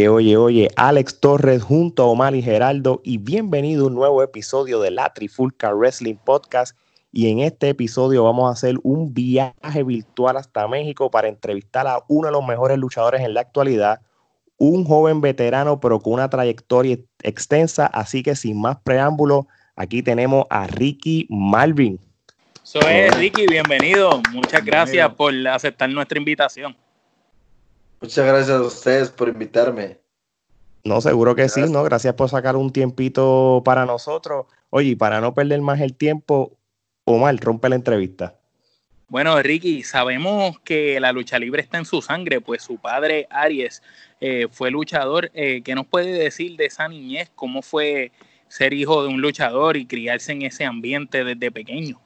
Oye, oye, oye, Alex Torres junto a Omar y Geraldo y bienvenido a un nuevo episodio de la Trifulca Wrestling Podcast y en este episodio vamos a hacer un viaje virtual hasta México para entrevistar a uno de los mejores luchadores en la actualidad, un joven veterano pero con una trayectoria extensa, así que sin más preámbulos, aquí tenemos a Ricky Malvin. Soy Ricky, bienvenido. Muchas gracias por aceptar nuestra invitación. Muchas gracias a ustedes por invitarme. No, seguro que sí, ¿no? Gracias por sacar un tiempito para nosotros. Oye, para no perder más el tiempo, Omar, rompe la entrevista. Bueno, Ricky, sabemos que la lucha libre está en su sangre, pues su padre Aries eh, fue luchador. Eh, ¿Qué nos puede decir de esa niñez? ¿Cómo fue ser hijo de un luchador y criarse en ese ambiente desde pequeño?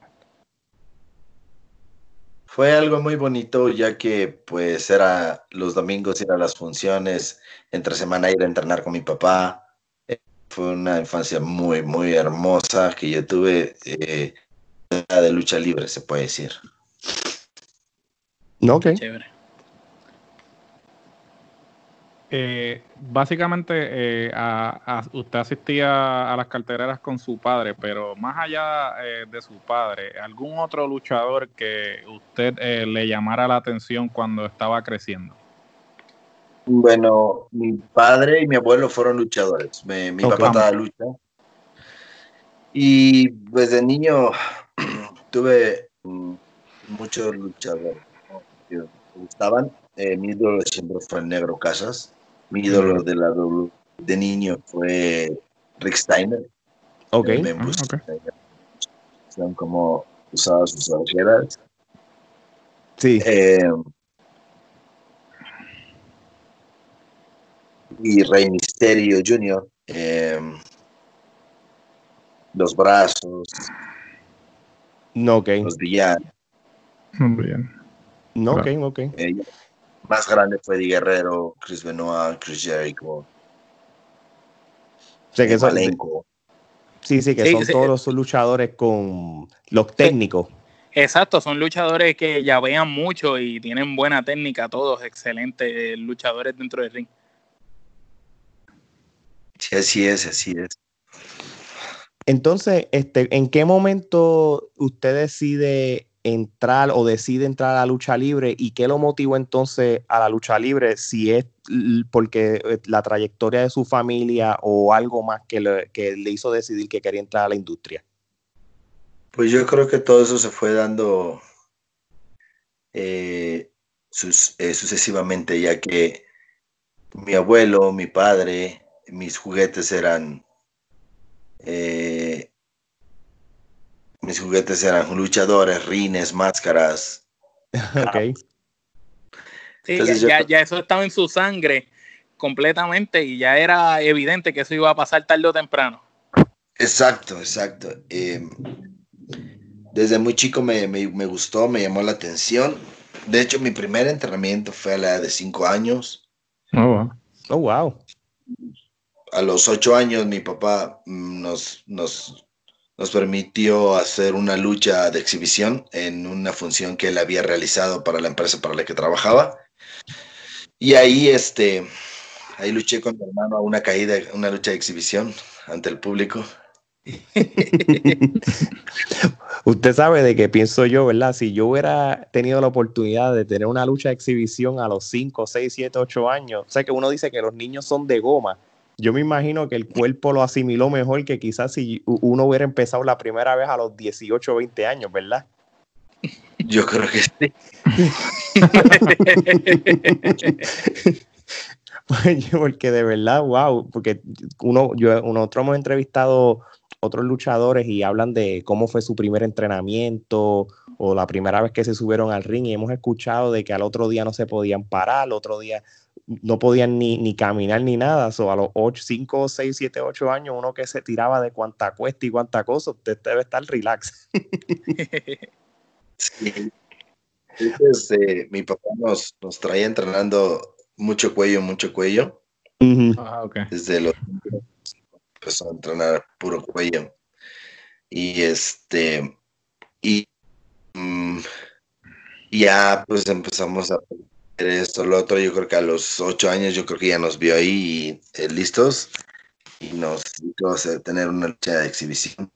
Fue algo muy bonito ya que pues era los domingos ir a las funciones, entre semana ir a entrenar con mi papá. Eh, fue una infancia muy, muy hermosa que yo tuve eh, de lucha libre, se puede decir. No, ok. Chévere. Eh, básicamente, eh, usted asistía a las cartereras con su padre, pero más allá eh, de su padre, ¿algún otro luchador que usted le llamara la atención cuando estaba creciendo? Bueno, mi padre y mi abuelo fueron luchadores. mi papá estaba lucha. Y pues de niño tuve mm, muchos luchadores que me gustaban. mi ídolo siempre fue el Negro Casas. Mi ídolo de la W de niño fue Rick Steiner. Ok. Me gusta Son como usaba sus ojeras. Sí. Eh, y Rey Misterio Jr. Eh, los brazos. No, ok. Los villanos. Muy bien. No, ok, ok. Eh, más grande fue Di Guerrero, Chris Benoit, Chris Jericho. O sea, que son, sí, sí, que son todos los luchadores con los técnicos. Exacto, son luchadores que ya vean mucho y tienen buena técnica, todos excelentes luchadores dentro del ring. Sí, así es, así es. Entonces, este, ¿en qué momento usted decide entrar o decide entrar a la lucha libre y qué lo motivó entonces a la lucha libre, si es porque eh, la trayectoria de su familia o algo más que le, hizo decidir que quería entrar a la industria. Pues yo creo que todo eso se fue dando eh, eh, sucesivamente, ya que mi abuelo, mi padre, mis juguetes eran mis juguetes eran luchadores, rines, máscaras. ok. Sí, ya, eso estaba en su sangre completamente y ya era evidente que eso iba a pasar tarde o temprano. Exacto, exacto. Em, desde muy chico me, gustó, me llamó la atención. De hecho, mi primer entrenamiento fue a la edad de cinco años. Oh, wow. Oh, wow. A los ocho años mi papá nos, nos nos permitió hacer una lucha de exhibición en una función que él había realizado para la empresa para la que trabajaba. Y ahí, este, ahí luché con mi hermano a una caída, una lucha de exhibición ante el público. Usted sabe de qué pienso yo, ¿verdad? Si yo hubiera tenido la oportunidad de tener una lucha de exhibición a los 5, 6, 7, 8 años, o sea que uno dice que los niños son de goma, yo me imagino que el cuerpo lo asimiló mejor que quizás si uno hubiera empezado la primera vez a los 18 o 20 años, ¿verdad? Yo creo que sí. porque de verdad, wow, porque uno, yo, nosotros hemos entrevistado otros luchadores y hablan de cómo fue su primer entrenamiento o la primera vez que se subieron al ring y hemos escuchado de que al otro día no se podían parar, al otro día no podían ni, ni caminar ni nada. So, a los 8, 5, 6, 7, 8 años, uno que se tiraba de cuánta cuesta y cuánta cosa, usted debe estar relax. sí. Este, mi papá nos, nos traía entrenando mucho cuello, mucho cuello. ah, okay. Desde los empezó a entrenar puro cuello. Y este, y mm, ya pues empezamos a esto, lo otro. Yo creo que a los ocho años, yo creo que ya nos vio ahí eh, listos y nos hizo tener una lucha de exhibición.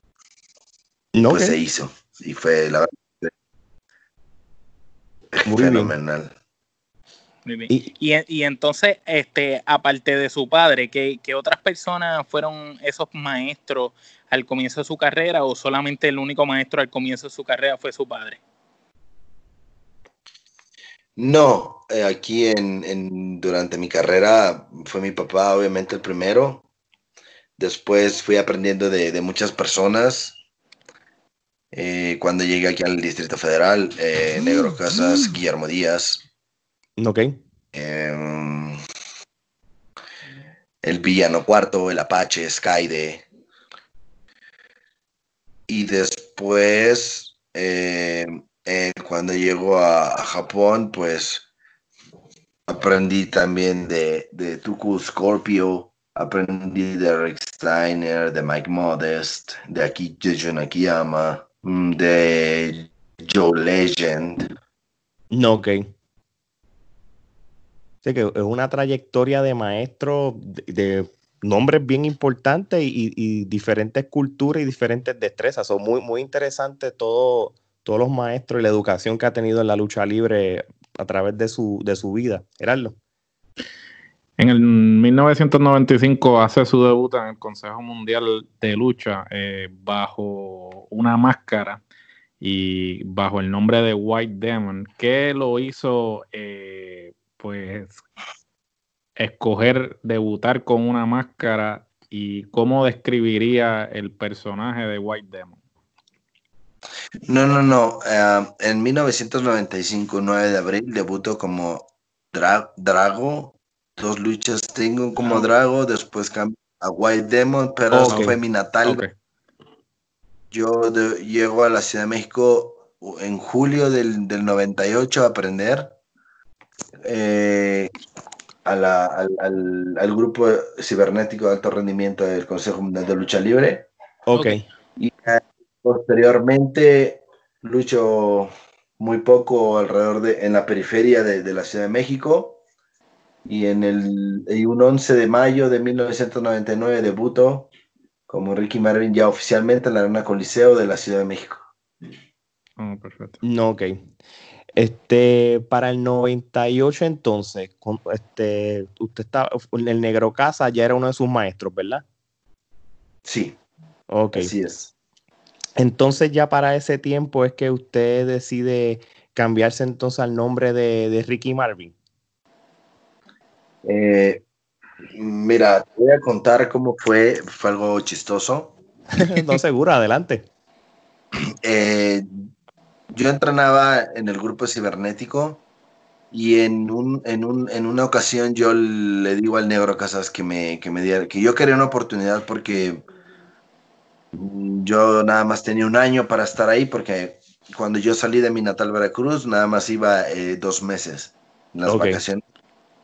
No, pues se hizo y fue la verdad fenomenal. Y, y, entonces, este, aparte de su padre, ¿qué, otras personas fueron esos maestros al comienzo de su carrera o solamente el único maestro al comienzo de su carrera fue su padre? No, eh, aquí en, durante mi carrera fue mi papá, obviamente, el primero. Después fui aprendiendo de, muchas personas. Eh, cuando llegué aquí al Distrito Federal, eh, Negro Casas, Guillermo Díaz, Ok. Em, el Villano Cuarto, el Apache, Skyde. Y después, em, cuando llego a, Japón, pues aprendí también de, de Tuku Scorpio, aprendí de Rick Steiner, de Mike Modest, de Aki Akiyama, mm, de Joe Legend. No, ok. Sí, que es una trayectoria de maestro de, nombres bien importantes y, diferentes culturas y diferentes destrezas. Son muy, muy interesantes todo, todos los maestros y la educación que ha tenido en la lucha libre a través de su, de su vida. Gerardo. En el 1995 hace su debut en el Consejo Mundial de Lucha eh, bajo una máscara y bajo el nombre de White Demon, que lo hizo eh, pues escoger debutar con una máscara y cómo describiría el personaje de White Demon. No, no, no. Eh, en 1995, 9 de abril, debutó como Drago. Dos luchas tengo como. Drago, después cambió a White Demon, pero fue mi natal. Yo llego a la Ciudad de México en julio del, del 98 a aprender eh, al, al, grupo cibernético de alto rendimiento del Consejo Mundial de Lucha Libre. Ok. Y eh, posteriormente lucho muy poco alrededor de, en la periferia de, la Ciudad de México. Y en el un 11 de mayo de 1999 debuto como Ricky Marvin ya oficialmente en la Arena Coliseo de la Ciudad de México. Oh, perfecto. No, ok. Este, para el 98 entonces, este, usted estaba, el Negro Casa ya era uno de sus maestros, ¿verdad? Sí. Ok. Así es. Entonces ya para ese tiempo es que usted decide cambiarse entonces al nombre de, Ricky Marvin. Eh, mira, te voy a contar cómo fue, fue algo chistoso. no, seguro, adelante. Eh, yo entrenaba en el grupo cibernético y en, un, en, un, en una ocasión yo le digo al negro Casas que me, que me diera, que yo quería una oportunidad porque yo nada más tenía un año para estar ahí porque cuando yo salí de mi natal Veracruz nada más iba eh, dos meses en las vacaciones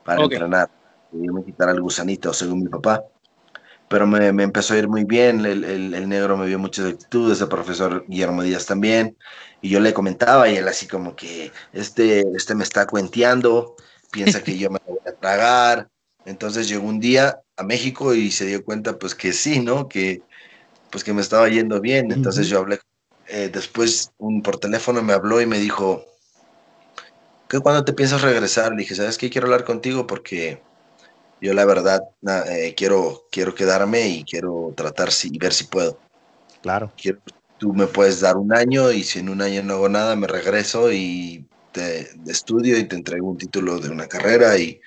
para entrenar. Y me quitar el gusanito según mi papá. Pero me, me, empezó a ir muy bien, el, el, el, negro me vio muchas actitudes, el profesor Guillermo Díaz también, y yo le comentaba y él así como que este, este me está cuenteando, piensa que yo me voy a tragar, entonces llegó un día a México y se dio cuenta pues que sí, ¿no? Que pues que me estaba yendo bien, entonces yo hablé, eh, después un, por teléfono me habló y me dijo, ¿qué cuando te piensas regresar? Le dije, ¿sabes qué? Quiero hablar contigo porque yo la verdad eh, quiero, quiero quedarme y quiero tratar y ver si puedo. Claro. Quiero, tú me puedes dar un año y si en un año no hago nada, me regreso y te estudio y te entrego un título de una carrera. Y,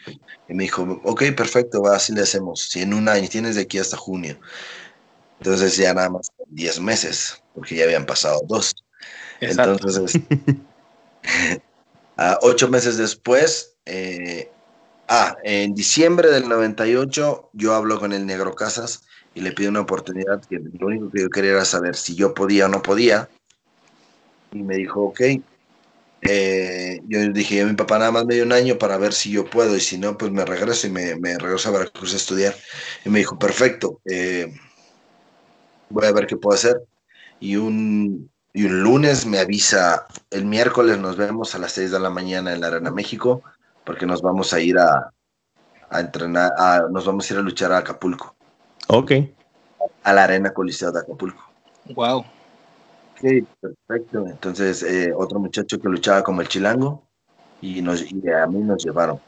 me dijo, ok, perfecto, va, así le hacemos. Si en un año tienes de aquí hasta junio. Entonces ya nada más 10 meses, porque ya habían pasado dos. Entonces, a ocho meses después, eh, Ah, en diciembre del 98 yo hablo con el Negro Casas y le pido una oportunidad que lo único que yo quería era saber si yo podía o no podía. Y me dijo, ok. Eh, yo dije, mi papá nada más me dio un año para ver si yo puedo y si no, pues me regreso y me, regreso a Veracruz a estudiar. Y me dijo, perfecto, eh, voy a ver qué puedo hacer. Y un, y un lunes me avisa, el miércoles nos vemos a las 6 de la mañana en la Arena México porque nos vamos a ir a, a entrenar, nos vamos a ir a luchar a Acapulco. Ok. A la Arena Coliseo de Acapulco. Wow. Ok, perfecto. Entonces, eh, otro muchacho que luchaba como el chilango y, nos, y a mí nos llevaron.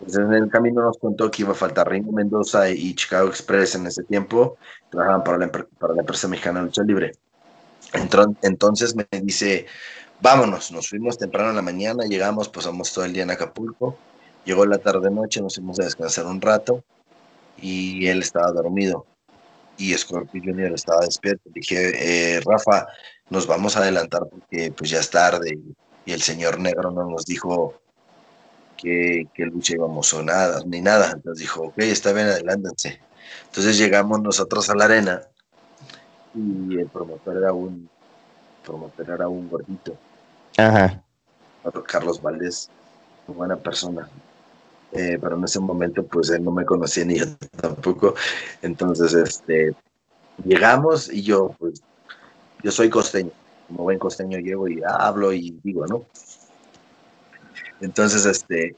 Entonces, en el camino nos contó que iba a faltar Ringo Mendoza y Chicago Express en ese tiempo, trabajaban para la, para la empresa mexicana lucha libre. Entonces me dice, vámonos, nos fuimos temprano en la mañana, llegamos, pasamos todo el día en Acapulco, llegó la tarde-noche, nos fuimos a descansar un rato y él estaba dormido y Scorpio Junior estaba despierto. Dije, eh, Rafa, nos vamos a adelantar porque pues ya es tarde y, el señor negro no nos dijo que, que lucha íbamos o nada, ni nada. Entonces dijo, ok, está bien, adelántense. Entonces llegamos nosotros a la arena y el promotor era un promotor era un gordito. Ajá. Carlos Valdés, buena persona. Eh, pero en ese momento pues él no me conocía ni yo tampoco. Entonces, este, llegamos y yo, pues, yo soy costeño. Como buen costeño llego y hablo y digo, ¿no? Entonces, este,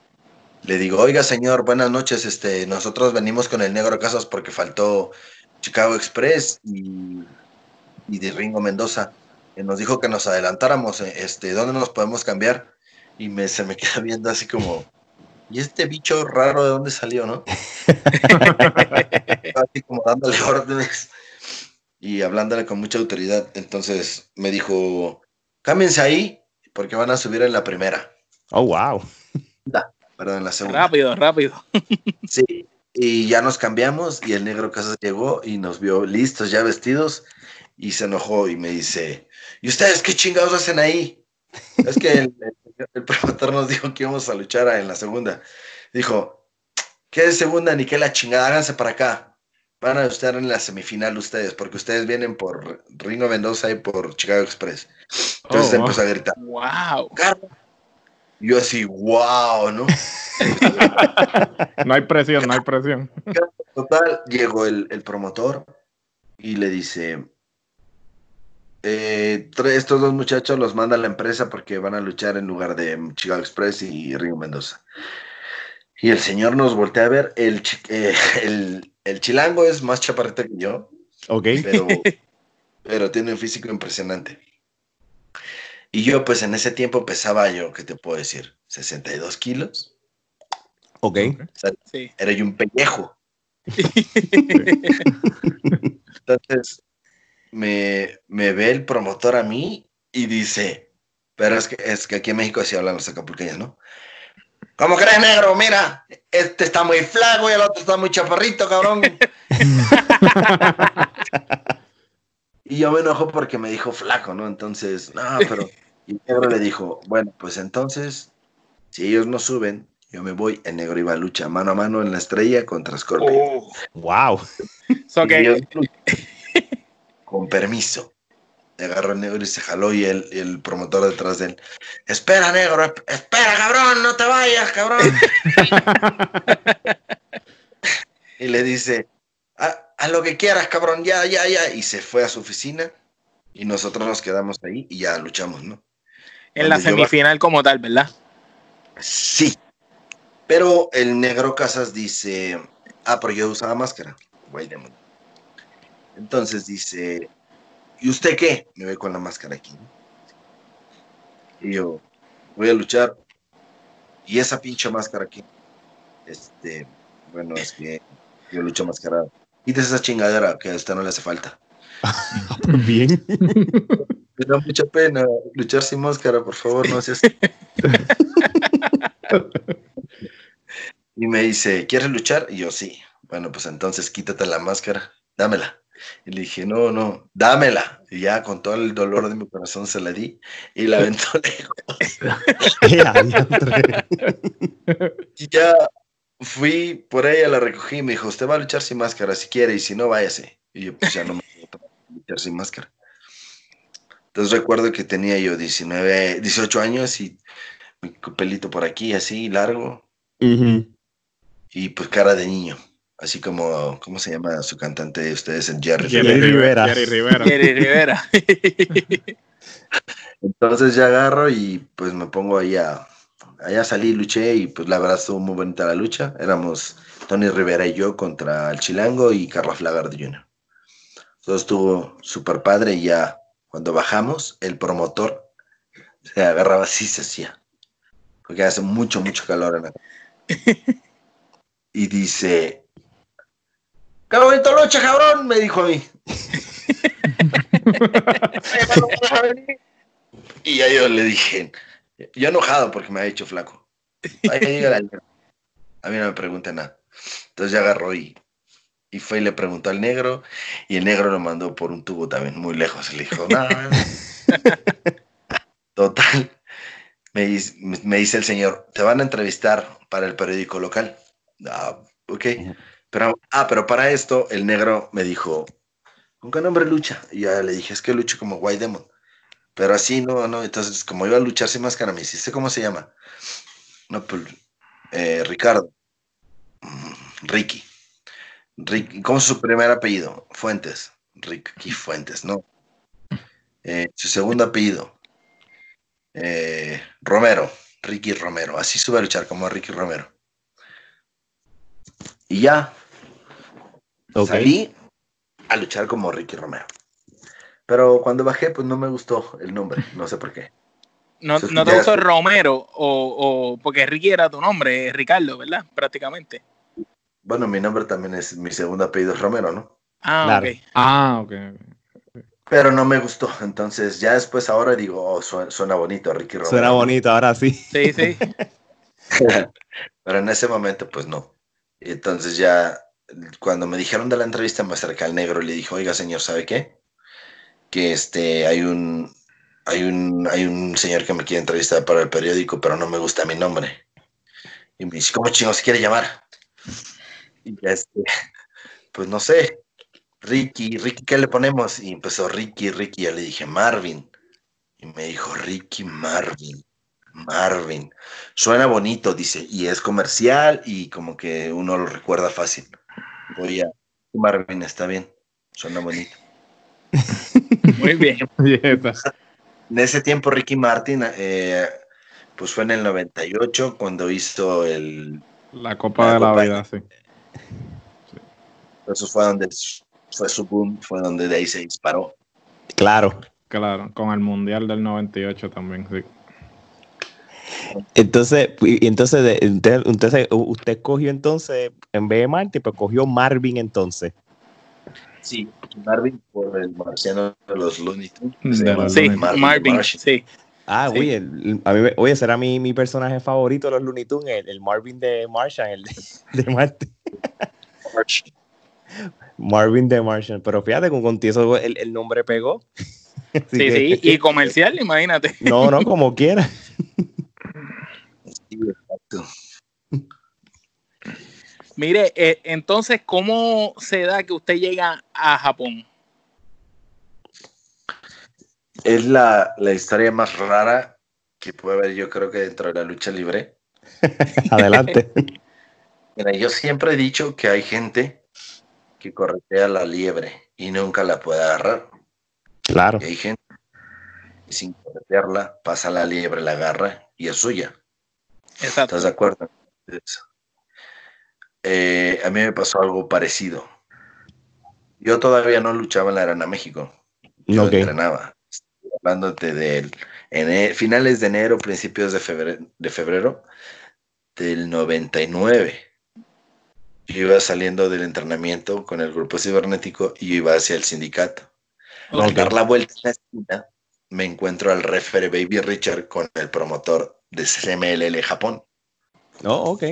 le digo, oiga señor, buenas noches, este, nosotros venimos con el Negro Casas porque faltó Chicago Express y, y de Ringo Mendoza. Y nos dijo que nos adelantáramos, este, ¿dónde nos podemos cambiar? Y me, se me queda viendo así como, ¿y este bicho raro de dónde salió, no? Así como dándole órdenes y hablándole con mucha autoridad. Entonces me dijo, cámbiense ahí porque van a subir en la primera. Oh, wow. perdón, en la segunda. Rápido, rápido. Sí, y ya nos cambiamos y el negro Casas llegó y nos vio listos, ya vestidos, y se enojó y me dice, ¿y ustedes qué chingados hacen ahí? Es que el, el promotor nos dijo que íbamos a luchar en la segunda. Dijo, ¿qué es segunda ni qué la chingada? Háganse para acá. Van a estar en la semifinal ustedes, porque ustedes vienen por Ringo Mendoza y por Chicago Express. Entonces oh, empezó a gritar. ¡Wow! Yo así, wow, ¿no? no hay presión, no hay presión. Total, llegó el, el promotor y le dice, eh, estos dos muchachos los manda la empresa porque van a luchar en lugar de Chicago Express y Ringo Mendoza. Y el señor nos voltea a ver. El, eh, el, chilango es más chaparrito que yo. Ok. Pero, tiene un físico impresionante. Y yo, pues en ese tiempo pesaba yo, ¿qué te puedo decir? 62 kilos. Ok. Era yo un pellejo. Entonces, me, me ve el promotor a mí y dice, pero es que, es que aquí en México así hablan los acapulqueños, ¿no? ¿Cómo crees, negro? Mira, este está muy flaco y el otro está muy chaparrito, cabrón. y yo me enojo porque me dijo flaco, ¿no? Entonces, no, pero... Y negro le dijo, bueno, pues entonces, si ellos no suben, yo me voy. El negro iba a lucha mano a mano en la estrella contra Scorpio. Oh, wow. So con permiso. Le agarró el negro y se jaló y el, el promotor detrás de él. Espera, negro, espera, cabrón, no te vayas, cabrón. y le dice, a, lo que quieras, cabrón, ya, ya, ya. Y se fue a su oficina y nosotros nos quedamos ahí y ya luchamos, ¿no? En la semifinal como tal, ¿verdad? Sí. Pero el negro Casas dice, ah, pero yo usaba máscara. Wait a entonces dice, ¿y usted qué? Me ve con la máscara aquí. Y yo, voy a luchar. Y esa pinche máscara aquí. Este, bueno, es que yo lucho mascarado. Quítese esa chingadera que a usted no le hace falta. Bien. Me da mucha pena luchar sin máscara, por favor, no seas. y me dice, ¿quieres luchar? Y yo, sí. Bueno, pues entonces quítate la máscara, dámela. Y le dije, no, no, dámela. Y ya con todo el dolor de mi corazón se la di y la aventó lejos. y ya fui por ella, la recogí y me dijo, usted va a luchar sin máscara si quiere y si no, váyase. Y yo, pues ya no me voy a luchar sin máscara. Entonces recuerdo que tenía yo 19, 18 años y mi pelito por aquí, así, largo. Y pues cara de niño así como, ¿cómo se llama su cantante de ustedes? En Jerry, Jerry Rivera. Jerry Rivera. Jerry Rivera. Entonces ya agarro y pues me pongo ahí a, allá salí, luché y pues la verdad estuvo muy bonita la lucha. Éramos Tony Rivera y yo contra el Chilango y Carlos Lagarde Jr. Todo estuvo súper padre y ya cuando bajamos, el promotor se agarraba así, se hacía. Porque hace mucho, mucho calor en la... Y dice, ¡Qué bonito lucha, cabrón! Me dijo a mí. y ya yo le dije, yo enojado porque me ha hecho flaco. A mí no me pregunta nada. Entonces ya agarró y, y fue y le preguntó al negro y el negro lo mandó por un tubo también muy lejos. Le dijo, nada. Total. Me, dice el señor, te van a entrevistar para el periódico local. Ah, ok. Pero, ah, pero para esto el negro me dijo, ¿con qué nombre lucha? Y ya le dije, es que lucho como White Demon. Pero así no, no. Entonces, como iba a luchar sin máscara, me dice, ¿cómo se llama? No, pues, eh, Ricardo. Mm, Ricky. Ricky. ¿Cómo es su primer apellido? Fuentes. Ricky Fuentes, ¿no? Eh, su segundo apellido. Eh, Romero. Ricky Romero. Así sube a luchar como Ricky Romero. Y ya. Salí a luchar como Ricky Romero. Pero cuando bajé, pues no me gustó el nombre. No sé por qué. No, no te gustó Romero, o, o, porque Ricky era tu nombre, Ricardo, ¿verdad? Prácticamente. Bueno, mi nombre también es, mi segundo apellido es Romero, ¿no? Ah, ok. Ah, ok. Pero no me gustó, entonces ya después ahora digo, oh, suena, bonito Ricky Romero. Suena bonito, ahora sí. Sí, sí. Pero en ese momento, pues no. Entonces ya, cuando me dijeron de la entrevista, me acerqué al negro y le dije, oiga, señor, ¿sabe qué? Que este, hay un, hay un, hay un señor que me quiere entrevistar para el periódico, pero no me gusta mi nombre. Y me dice, ¿cómo chingos se quiere llamar? Y este, pues no sé, Ricky, Ricky, ¿qué le ponemos? Y empezó Ricky, Ricky, yo le dije Marvin. Y me dijo, Ricky Marvin. Marvin. Suena bonito, dice, y es comercial y como que uno lo recuerda fácil. Voy a. Marvin está bien, suena bonito. Muy bien. en ese tiempo, Ricky Martin, eh, pues fue en el 98 cuando hizo el. La Copa de la Vida, sí. Eso fue donde fue su boom, fue donde de ahí se disparó. Claro. Claro, con el Mundial del 98 también, sí. Entonces, entonces, entonces, usted cogió entonces, en vez de Marty, pues cogió Marvin entonces. Sí, Marvin por el marciano de los Looney Tunes. Sí, Marvin, sí. Ah, oye, a mí, oye, será mi, mi, personaje favorito de los Looney Tunes, el, Marvin de Martian, el de, de Marty. Marvin de Martian, pero fíjate, con contigo el, el nombre pegó. sí, sí, y comercial, imagínate. No, no, como quiera. Mire, eh, entonces, ¿cómo se da que usted llega a Japón? Es la, historia más rara que puede haber, yo creo que dentro de la lucha libre. Adelante. Mira, yo siempre he dicho que hay gente que corretea la liebre y nunca la puede agarrar. Claro. Y hay gente que sin corretearla pasa la liebre, la agarra y es suya. Exacto. ¿Estás de acuerdo? Eh, a mí me pasó algo parecido. Yo todavía no luchaba en la Arena México. Yo entrenaba. hablándote de finales de enero, principios de febrero, de febrero del 99. Yo iba saliendo del entrenamiento con el grupo cibernético y yo iba hacia el sindicato. Al dar la vuelta en la esquina, me encuentro al referee Baby Richard con el promotor de CMLL Japón. Oh, ok.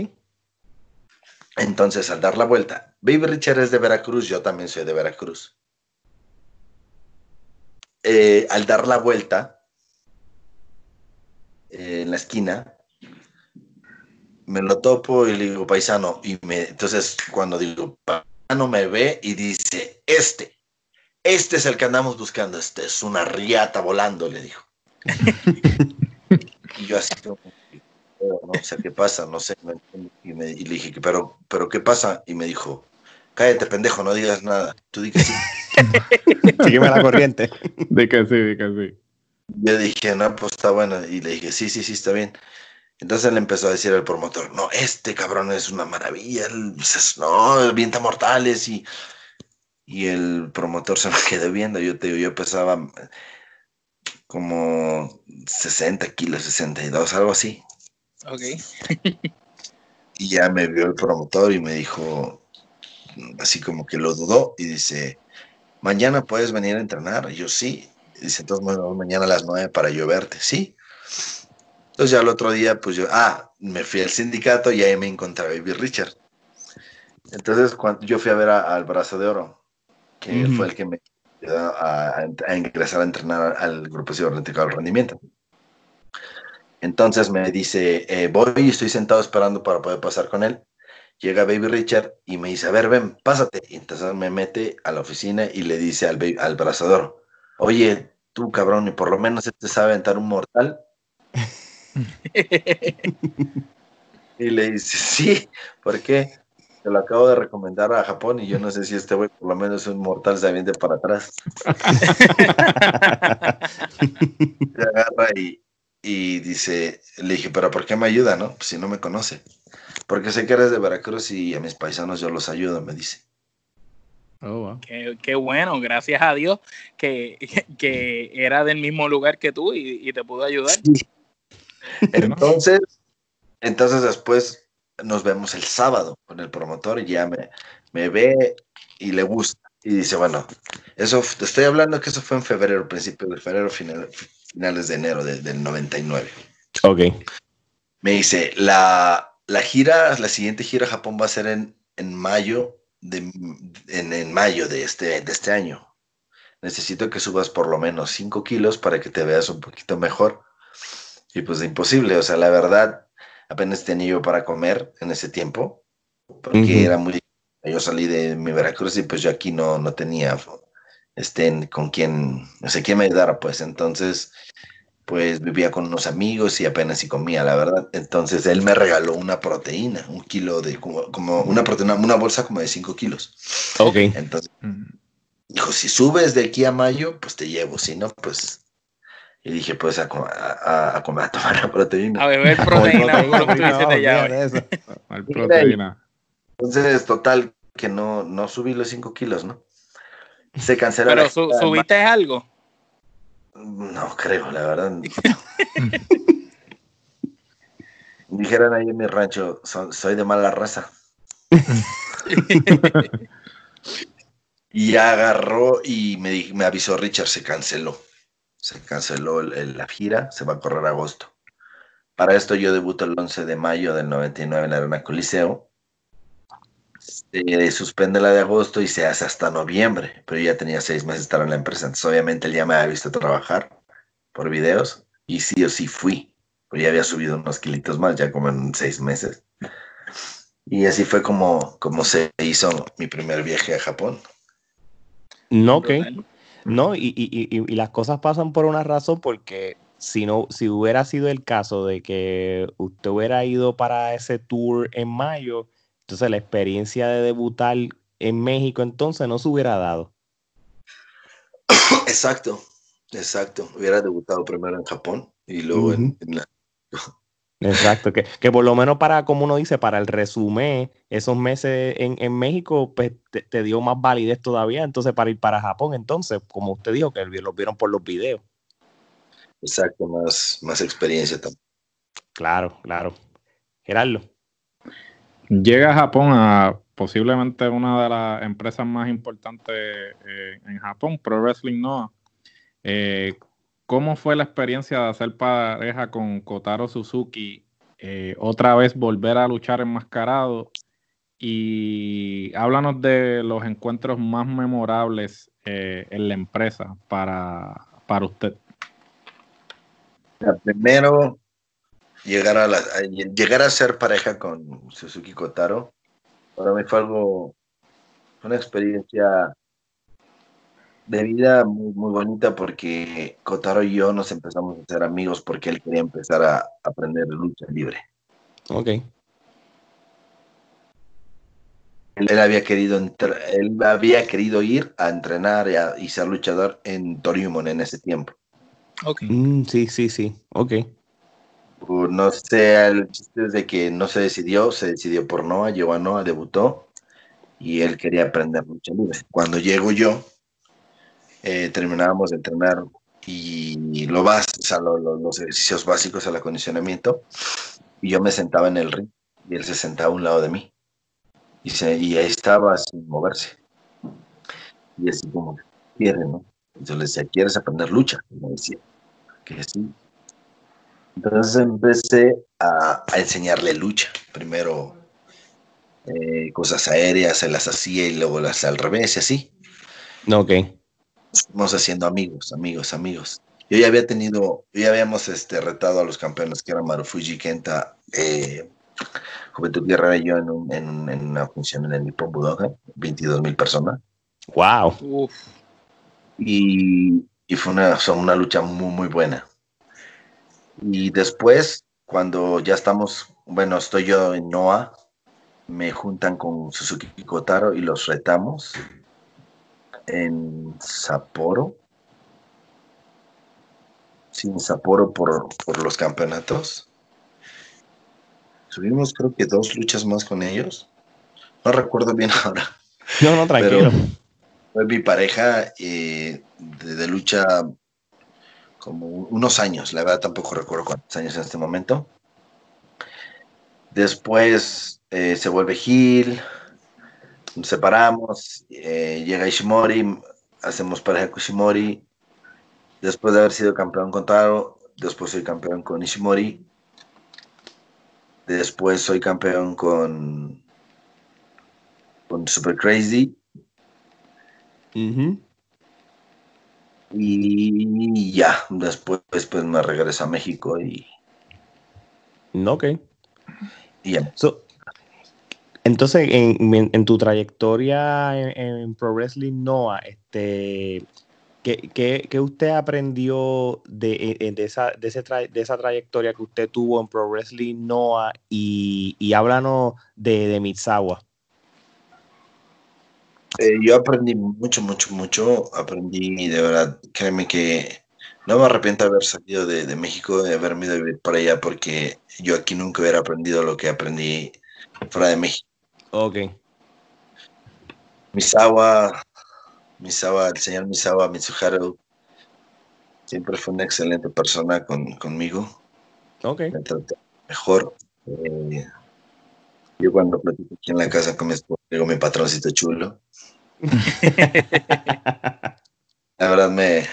Entonces, al dar la vuelta, Baby Richard es de Veracruz, yo también soy de Veracruz. Eh, al dar la vuelta eh, en la esquina, me lo topo y le digo, paisano, y me, entonces cuando digo, paisano me ve y dice, este, este es el que andamos buscando, este es una riata volando, le dijo. y yo así como, no sé qué pasa, no sé. Y, me, y le dije, pero, pero ¿qué pasa? Y me dijo, cállate, pendejo, no digas nada. Tú di que sí. Sígueme la corriente. De que sí, de que sí. Yo dije, no, pues está bueno. Y le dije, sí, sí, sí, está bien. Entonces le empezó a decir al promotor, no, este cabrón es una maravilla, no, vienta mortales y, y el promotor se me quedó viendo, yo te digo, yo pesaba como 60 kilos, 62, algo así. Ok. y ya me vio el promotor y me dijo, así como que lo dudó y dice, mañana puedes venir a entrenar. Y yo sí. Y dice, entonces mañana a las 9 para yo verte. Sí. Entonces ya el otro día, pues yo, ah, me fui al sindicato y ahí me encontré a Baby Richard. Entonces cuando yo fui a ver al Brazo de Oro, que fue el que me ayudó a, ingresar a entrenar al grupo cibernético del rendimiento. Entonces me dice, eh, voy y estoy sentado esperando para poder pasar con él. Llega Baby Richard y me dice, a ver, ven, pásate. Y entonces me mete a la oficina y le dice al, al brazador, oye, tú cabrón, y por lo menos este sabe aventar un mortal. y le dice, sí, ¿por qué? Te lo acabo de recomendar a Japón y yo no sé si este güey por lo menos un mortal se aviente para atrás. se agarra y, y, dice, le dije, pero ¿por qué me ayuda, no? Pues si no me conoce. Porque sé que eres de Veracruz y a mis paisanos yo los ayudo, me dice. Oh, qué, bueno, gracias a Dios que, que, era del mismo lugar que tú y, y te pudo ayudar. Entonces, entonces después nos vemos el sábado con el promotor y ya me, me ve y le gusta. Y dice, bueno, eso te estoy hablando que eso fue en febrero, principio de febrero, finales de enero del 99. Ok. Me dice, la, la gira, la siguiente gira a Japón va a ser en, en mayo de, en, en, mayo de este, de este año. Necesito que subas por lo menos 5 kilos para que te veas un poquito mejor. Y pues imposible, o sea, la verdad, apenas tenía yo para comer en ese tiempo, porque era muy... Yo salí de mi Veracruz y pues yo aquí no, no tenía este, con quién, no sé quién me ayudara, pues entonces pues vivía con unos amigos y apenas si comía, la verdad. Entonces él me regaló una proteína, un kilo de, como, una proteína, una bolsa como de 5 kilos. Ok. Entonces, dijo, si subes de aquí a mayo, pues te llevo, si no, pues... Y dije, pues a, a, a, tomar la proteína. A beber proteína, no, proteína. Entonces, total, que no, no subí los 5 kilos, ¿no? Se canceló. Pero subiste algo. No creo, la verdad. Dijeron ahí en mi rancho, soy de mala raza. y agarró y me, me avisó Richard, se canceló. Se canceló la gira, se va a correr agosto. Para esto yo debuto el 11 de mayo del 99 en la Arena Coliseo se suspende la de agosto y se hace hasta noviembre, pero ya tenía seis meses de estar en la empresa, entonces obviamente él ya me había visto trabajar por videos y sí o sí fui, pues ya había subido unos kilitos más, ya como en seis meses. Y así fue como, como se hizo mi primer viaje a Japón. No, ok. No, y, y, y, y, las cosas pasan por una razón, porque si no, si hubiera sido el caso de que usted hubiera ido para ese tour en mayo, entonces la experiencia de debutar en México entonces no se hubiera dado. Exacto, exacto. Hubiera debutado primero en Japón y luego en, la... Exacto, que, que, por lo menos para, como uno dice, para el resumen, esos meses en, en México, pues te, dio más validez todavía, entonces para ir para Japón, entonces, como usted dijo, que los vieron por los videos. Exacto, más, más experiencia también. Claro, claro. Gerardo. Llega a Japón a posiblemente una de las empresas más importantes eh, en Japón, Pro Wrestling Noah. Eh, ¿Cómo fue la experiencia de hacer pareja con Kotaro Suzuki? Eh, otra vez volver a luchar enmascarado. Y háblanos de los encuentros más memorables en la empresa para, para usted. Primero, llegar a, la, llegar a ser pareja con Suzuki Kotaro, para mí fue algo, una experiencia de vida muy, muy bonita porque Kotaro y yo nos empezamos a ser amigos porque él quería empezar a aprender lucha libre. Ok. Él, había querido él había querido ir a entrenar y, ser luchador en Toriumon en ese tiempo. Ok. Mm, sí, sí, sí. Ok. No sé, el chiste es de que no se decidió, se decidió por Noah, llegó a Noah, debutó y él quería aprender lucha libre. Cuando llego yo, eh, terminábamos de entrenar y lo vas, o sea, los ejercicios básicos al acondicionamiento y yo me sentaba en el ring y él se sentaba a un lado de mí y, se, y ahí estaba sin moverse. Y así como, quiere, ¿no? Entonces le decía, ¿quieres aprender lucha? Y me decía, que sí. Entonces empecé a, a enseñarle lucha. Primero eh, cosas aéreas, se las hacía y luego las al revés y así. Ok. Fuimos haciendo amigos, amigos, amigos. Yo ya había tenido, ya habíamos este, retado a los campeones que eran Marufuji Kenta, eh, Juventud Guerrera y yo en, en, una función en el Nippon Budokan, 22 mil personas. ¡Wow! Y, y, fue una, una lucha muy, muy buena. Y después, cuando ya estamos, bueno, estoy yo en NOA, me juntan con Suzuki Kotaro y los retamos en Sapporo. Sí, en Sapporo por, por los campeonatos. Tuvimos creo que dos luchas más con ellos. No recuerdo bien ahora. No, no, tranquilo. fue mi pareja eh, de, lucha como unos años, la verdad tampoco recuerdo cuántos años en este momento. Después eh, se vuelve Gil, nos separamos, eh, llega Ishimori, hacemos pareja con Ishimori. Después de haber sido campeón con Taro, después soy campeón con Ishimori. Después soy campeón con, con Super Crazy. Y ya, después pues me regreso a México y... Ok. Y ya. entonces, en, tu trayectoria en, Pro Wrestling Noah, este, ¿qué, usted aprendió de, de, esa, de, esa trayectoria que usted tuvo en Pro Wrestling Noah? Y, y háblanos de, de Mitsawa. Eh, yo aprendí mucho, mucho, mucho. Aprendí, de verdad, créeme que no me arrepiento de haber salido de, México, de haberme ido a vivir por allá, porque yo aquí nunca hubiera aprendido lo que aprendí fuera de México. Ok. Misawa, Misawa, el señor Misawa Mitsuharu, siempre fue una excelente persona conmigo. Ok. Me trató mejor. Eh, yo cuando platico aquí en la casa con mi esposo, digo mi patroncito chulo. la verdad me,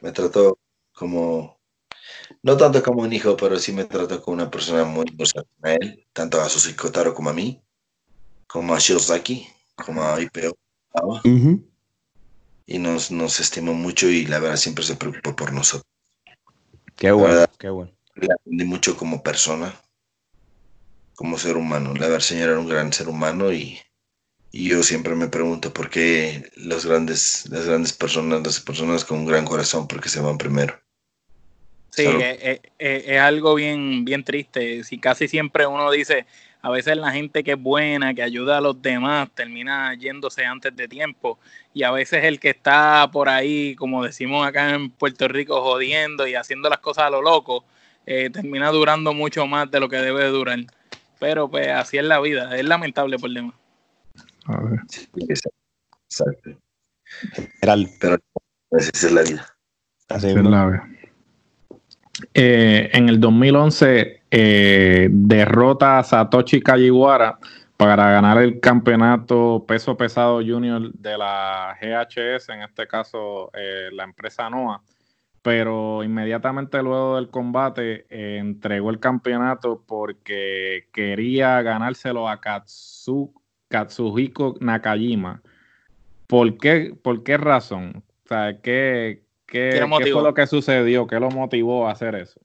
me trató como, no tanto como un hijo, pero sí me trató como una persona muy importante a él, tanto a Susi Kotaro como a mí, como a Shiozaki, como a Ipeo. Y nos, nos estimó mucho y la verdad siempre se preocupó por nosotros. Qué bueno, qué bueno. Le aprendí mucho como persona, como ser humano. La señor era un gran ser humano y y yo siempre me pregunto por qué los grandes, las grandes personas, las personas con un gran corazón, por qué se van primero. Sí, es, algo bien, bien triste. Si casi siempre uno dice, a veces la gente que es buena, que ayuda a los demás, termina yéndose antes de tiempo. Y a veces el que está por ahí, como decimos acá en Puerto Rico, jodiendo y haciendo las cosas a lo loco, eh, termina durando mucho más de lo que debe durar. Pero pues así es la vida, es lamentable por demás. Exacto. Pero esa es la vida. Así es la vida. Eh, en el 2011 eh, derrota a Satoshi Kajiwara para ganar el campeonato peso pesado junior de la GHS, en este caso eh, la empresa NOA, pero inmediatamente luego del combate entregó el campeonato porque quería ganárselo a Katsu, Katsuhiko Nakajima. ¿Por qué, por qué razón? O sea, ¿qué, qué, fue lo que sucedió? ¿Qué lo motivó a hacer eso?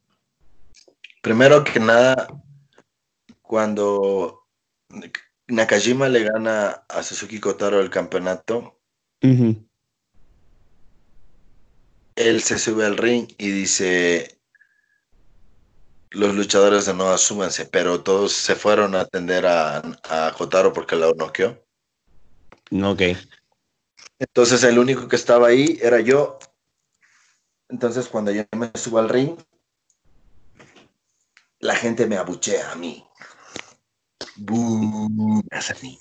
Primero que nada, cuando Nakajima le gana a Suzuki Kotaro el campeonato, él se sube al ring y dice, los luchadores de no asúmense, pero todos se fueron a atender a, a Jotaro porque lo noqueó. Ok. Entonces el único que estaba ahí era yo. Entonces cuando yo me subo al ring, la gente me abuchea a mí. Bú, a mí.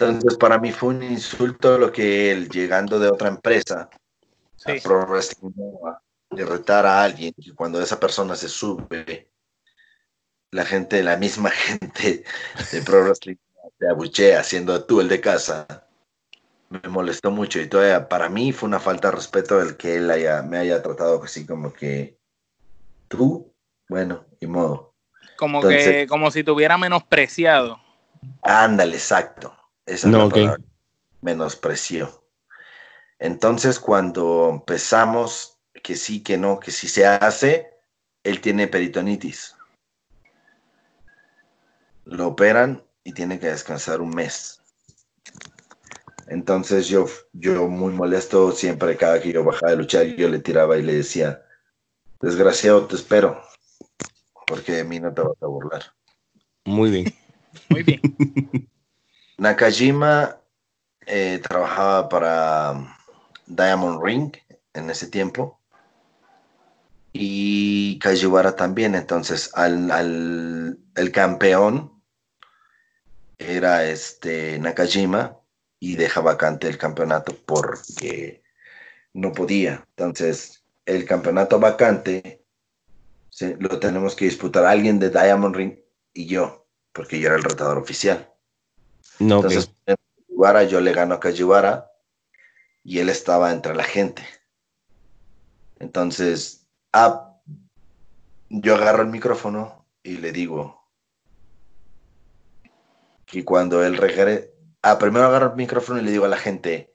Entonces, para mí fue un insulto lo que él, llegando de otra empresa, a Pro Wrestling de retar a alguien, y cuando esa persona se sube, la gente, la misma gente de Pro Wrestling te abuchea, siendo tú el de casa, me molestó mucho y todavía para mí fue una falta de respeto el que él haya, me haya tratado así como que tú, bueno, y modo. Como que, como si tuviera menospreciado. Ándale, exacto. Esa no, es menospreció. Entonces, cuando empezamos, que sí, que no, que sí se hace, él tiene peritonitis. Lo operan y tiene que descansar un mes. Entonces yo, yo muy molesto, siempre cada que yo bajaba de luchar, yo le tiraba y le decía, desgraciado, te espero, porque de mí no te vas a burlar. Muy bien. Muy bien. Nakajima eh, trabajaba para Diamond Ring en ese tiempo y Kajiwara también, entonces al, al el campeón era este Nakajima y deja vacante el campeonato porque no podía. Entonces, el campeonato vacante lo tenemos que disputar alguien de Diamond Ring y yo, porque yo era el retador oficial. No, Entonces, yo le gano a Kajiwara y él estaba entre la gente. Entonces, ah, yo agarro el micrófono y le digo que cuando él regrese, ah, primero agarro el micrófono y le digo a la gente,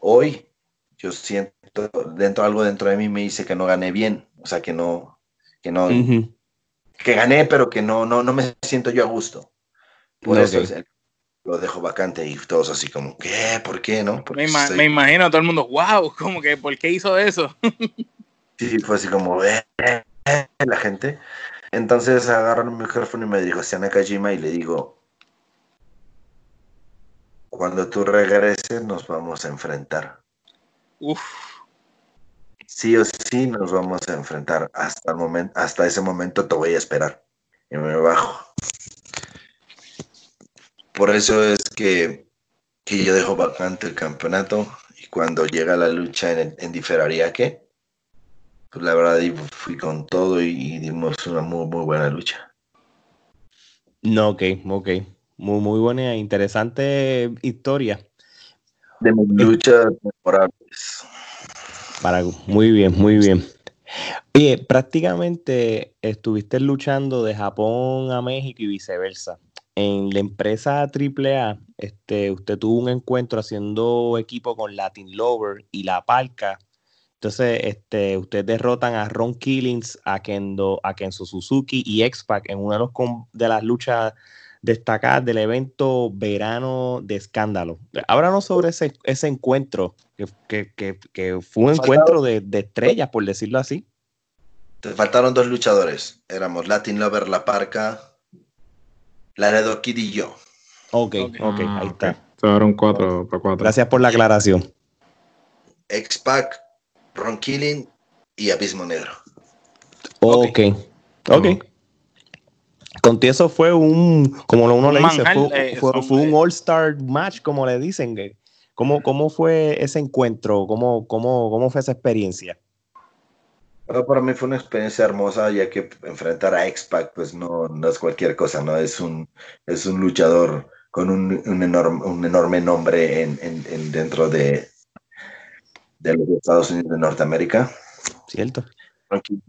hoy yo siento dentro algo dentro de mí me dice que no gané bien, o sea que no, que no, que gané, pero que no, no, no me siento yo a gusto. Por eso lo dejo vacante y todos así como, ¿qué? ¿Por qué? ¿No? Me, me, imagino a todo el mundo, wow, como que, ¿por qué hizo eso? sí, fue así como, eh, eh, la gente. Entonces agarro el micrófono y me dirijo hacia Nakajima y le digo, cuando tú regreses nos vamos a enfrentar. Uf. Sí o sí nos vamos a enfrentar. Hasta el momento, hasta ese momento te voy a esperar. Y me bajo. Por eso es que, que yo dejo vacante el campeonato y cuando llega la lucha en, en Diferariaque, pues la verdad fui con todo y, dimos una muy, muy buena lucha. No, ok, ok. Muy, muy buena, e interesante historia. De luchas memorables. Para, muy bien, muy bien. Oye, prácticamente estuviste luchando de Japón a México y viceversa. En la empresa AAA, este, usted tuvo un encuentro haciendo equipo con Latin Lover y La Palca. Entonces, este, ustedes derrotan a Ron Killings, a Kendo, a Kenzo Suzuki y X-Pac en una de, los, de las luchas destacar del evento Verano de Escándalo. Háblanos sobre ese, ese encuentro, que, fue un encuentro de, estrellas, por decirlo así. Te faltaron dos luchadores. Éramos Latin Lover, La Parca, Laredo Kid y yo. Ok, ok, ahí ah, está. Fueron cuatro para cuatro. Gracias por la aclaración. X-Pac, Ron Killing y Abismo Negro. Ok, ok. Contigo eso fue un, como uno le dice, fue, un All-Star match, como le dicen. ¿Cómo, ¿Cómo fue ese encuentro? ¿Cómo, cómo, cómo fue esa experiencia? Para mí fue una experiencia hermosa, ya que enfrentar a X-Pac, pues no, no es cualquier cosa, ¿no? Es un, es un luchador con un, un, enorme, un enorme nombre en, en, dentro de, de los Estados Unidos de Norteamérica. Cierto.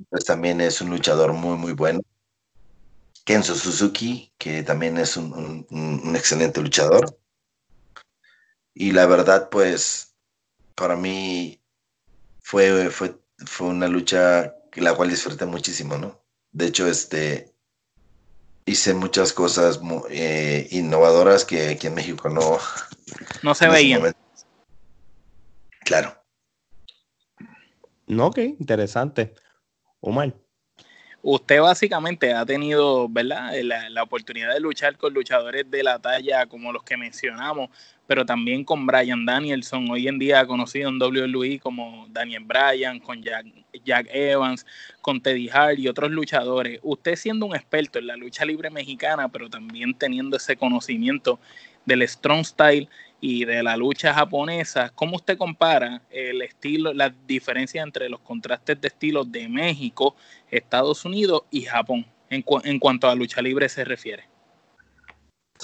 Pues también es un luchador muy, muy bueno. Kenzo Suzuki, que también es un, excelente luchador. Y la verdad, pues, para mí fue, fue, fue una lucha la cual disfruté muchísimo, ¿no? De hecho, este, hice muchas cosas eh, innovadoras que aquí en México no, no se veían. Claro. No, ok, interesante. Omar. usted básicamente ha tenido, ¿verdad?, la, la, oportunidad de luchar con luchadores de la talla como los que mencionamos, pero también con Brian Danielson, hoy en día conocido en WWE como Daniel Bryan, con Jack, Evans, con Teddy Hart y otros luchadores. Usted siendo un experto en la lucha libre mexicana, pero también teniendo ese conocimiento del strong style y de la lucha japonesa, ¿cómo usted compara el estilo, las diferencias entre los contrastes de estilos de México, Estados Unidos y Japón en, en cuanto a lucha libre se refiere?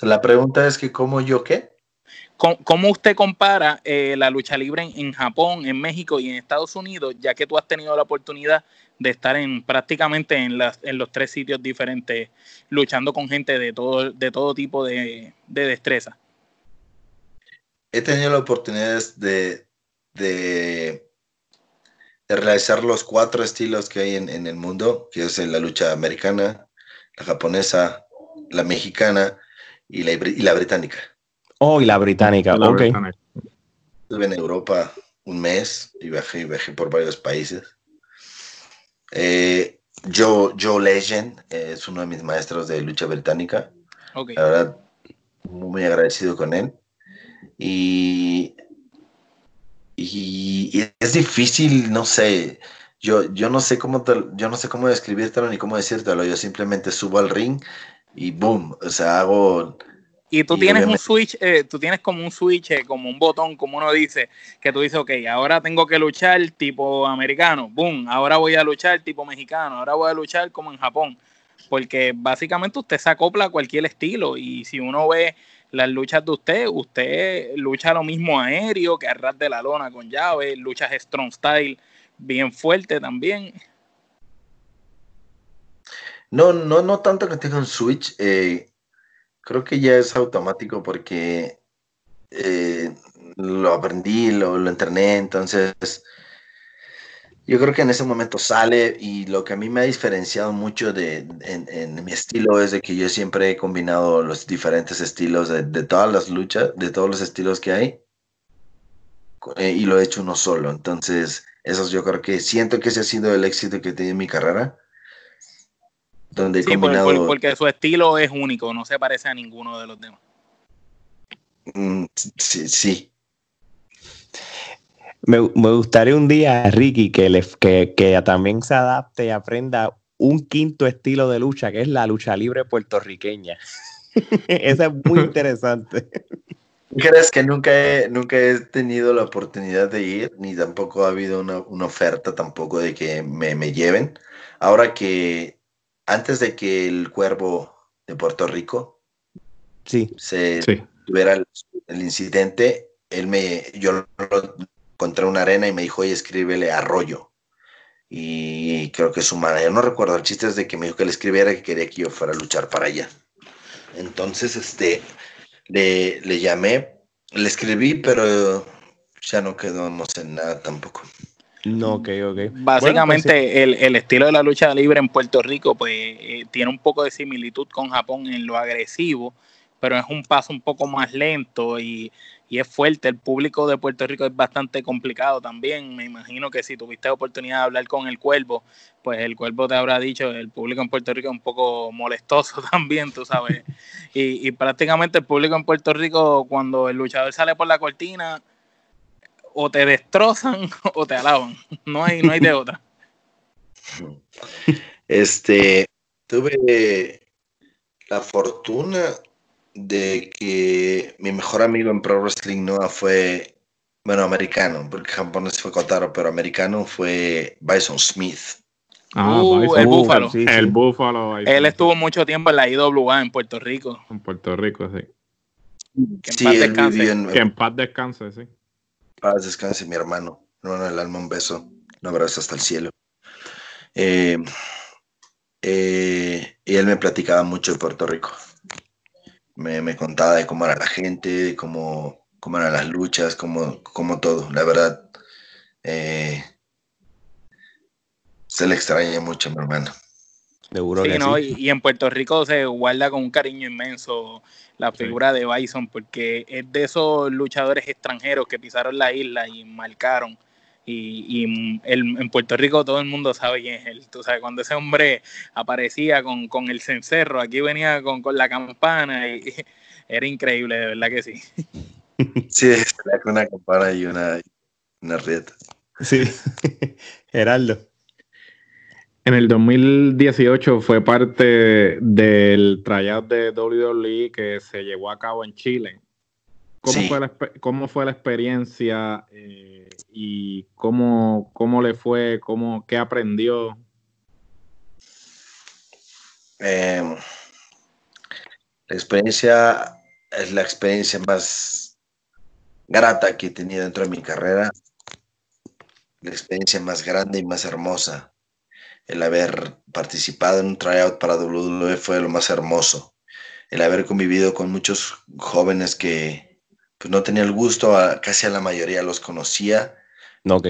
La pregunta es que cómo yo qué? ¿Cómo usted compara eh, la lucha libre en, Japón, en México y en Estados Unidos, ya que tú has tenido la oportunidad de estar en prácticamente en, las, en los tres sitios diferentes, luchando con gente de todo, de todo tipo de, de destreza? He tenido la oportunidad de, de, realizar los cuatro estilos que hay en, el mundo, que es la lucha americana, la japonesa, la mexicana y la británica. Oh, y la británica, la ok. Británica. Estuve en Europa un mes y viajé, viajé por varios países. Eh, Joe, Joe Legend eh, es uno de mis maestros de lucha británica. Okay. La verdad, muy agradecido con él. Y, y, y, es difícil, no sé. Yo, yo no sé cómo te, yo no sé cómo describírtelo ni cómo decírtelo. Yo simplemente subo al ring y boom, o sea, hago y tú y tienes obviamente... un switch, eh, tú tienes como un switch, eh, como un botón, como uno dice, que tú dices, ok, ahora tengo que luchar tipo americano, boom, ahora voy a luchar tipo mexicano, ahora voy a luchar como en Japón, porque básicamente usted se acopla a cualquier estilo y si uno ve las luchas de usted, usted lucha lo mismo aéreo que arras de la lona con llave, luchas strong style bien fuerte también. No, no, no tanto que tenga un switch, eh, creo que ya es automático porque eh, lo aprendí, lo, entrené, entonces yo creo que en ese momento sale y lo que a mí me ha diferenciado mucho de, en, mi estilo es de que yo siempre he combinado los diferentes estilos de, de todas las luchas, de todos los estilos que hay eh, y lo he hecho uno solo, entonces eso yo creo que siento que ese ha sido el éxito que he tenido en mi carrera donde sí, combinado... por, por, porque su estilo es único, no se parece a ninguno de los demás. Mm, sí, sí. Me, me, gustaría un día, Ricky, que, le, que, que, también se adapte y aprenda un quinto estilo de lucha, que es la lucha libre puertorriqueña. Esa es muy interesante. ¿Crees que nunca he, nunca he tenido la oportunidad de ir, ni tampoco ha habido una, una oferta tampoco de que me, me lleven? Ahora que antes de que el cuervo de Puerto Rico sí. se sí. tuviera el, el, incidente, él me, yo lo encontré en una arena y me dijo, oye, escríbele arroyo. Y creo que su manager, no recuerdo, el chiste es de que me dijo que le escribiera que quería que yo fuera a luchar para allá. Entonces, este, le, le llamé, le escribí, pero ya no quedó, no sé nada tampoco. No, ok, ok. Básicamente bueno, pues, sí. el, el, estilo de la lucha libre en Puerto Rico pues eh, tiene un poco de similitud con Japón en lo agresivo, pero es un paso un poco más lento y, y, es fuerte. El público de Puerto Rico es bastante complicado también. Me imagino que si tuviste oportunidad de hablar con el cuervo, pues el cuervo te habrá dicho, el público en Puerto Rico es un poco molestoso también, tú sabes. y, y prácticamente el público en Puerto Rico, cuando el luchador sale por la cortina, o te destrozan o te alaban. No hay, no hay de otra. Este, tuve la fortuna de que mi mejor amigo en Pro Wrestling Noah fue, bueno, americano, porque japonés fue Kotaro, pero americano fue Bison Smith. Ah, uh, Bison. el Búfalo. Sí, sí. El Búfalo. Él estuvo mucho tiempo en la IWA en Puerto Rico. En Puerto Rico, sí. Que en sí, paz descanse. En, que en paz descanse, sí paz descanse mi hermano, hermano del alma, un beso, un abrazo hasta el cielo. Eh, eh, y él me platicaba mucho de Puerto Rico. Me, contaba de cómo era la gente, cómo, eran las luchas, cómo, cómo todo. La verdad, eh, se le extraña mucho a mi hermano. Seguro sí, no, sí. y, y, en Puerto Rico se guarda con un cariño inmenso la figura sí. de Bison, porque es de esos luchadores extranjeros que pisaron la isla y marcaron y, en Puerto Rico todo el mundo sabe quién es él. Tú sabes, cuando ese hombre aparecía con, el cencerro, aquí venía con, la campana y, era increíble, de verdad que sí. Sí, con una campana y una, una rieta. Sí, Geraldo. En el 2018 fue parte del tryout de WWE que se llevó a cabo en Chile. ¿Cómo, fue, la, cómo fue la experiencia eh, y cómo, cómo le fue, cómo, qué aprendió? Em, la experiencia es la experiencia más grata que he tenido dentro de mi carrera, la experiencia más grande y más hermosa. El haber participado en un tryout para WWE fue lo más hermoso. El haber convivido con muchos jóvenes que, pues no tenía el gusto, casi a la mayoría los conocía. Ok.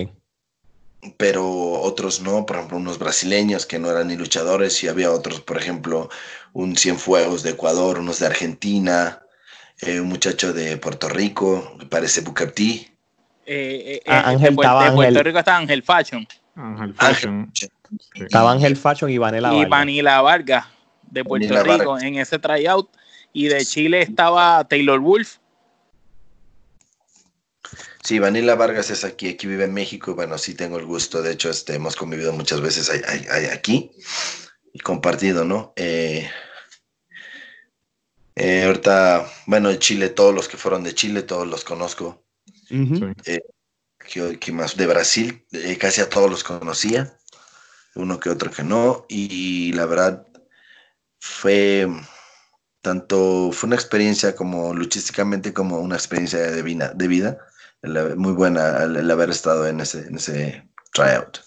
Pero otros no, por ejemplo, unos brasileños que no eran ni luchadores y había otros, por ejemplo, un Cienfuegos de Ecuador, unos de Argentina, eh, un muchacho de Puerto Rico, me parece Booker T. Eh, eh, ah, Ángel, de, Puerto Rico está Ángel Fashion. Ángel Fashion. Estaba Ángel Fashion y Vanilla Vargas. Y Vanilla Vargas de Puerto Rico en ese tryout. Y de Chile estaba Taylor Wolf Sí, Vanilla Vargas es aquí, aquí vive en México. Bueno, sí tengo el gusto, de hecho, este, hemos convivido muchas veces aquí y compartido, ¿no? Eh, eh, ahorita, bueno, de Chile, todos los que fueron de Chile, todos los conozco. Eh, ¿qué, más? De Brasil, casi a todos los conocía, uno que otro que no, y la verdad fue tanto, fue una experiencia como luchísticamente como una experiencia de vida, de vida muy buena el, haber estado en ese, en ese tryout.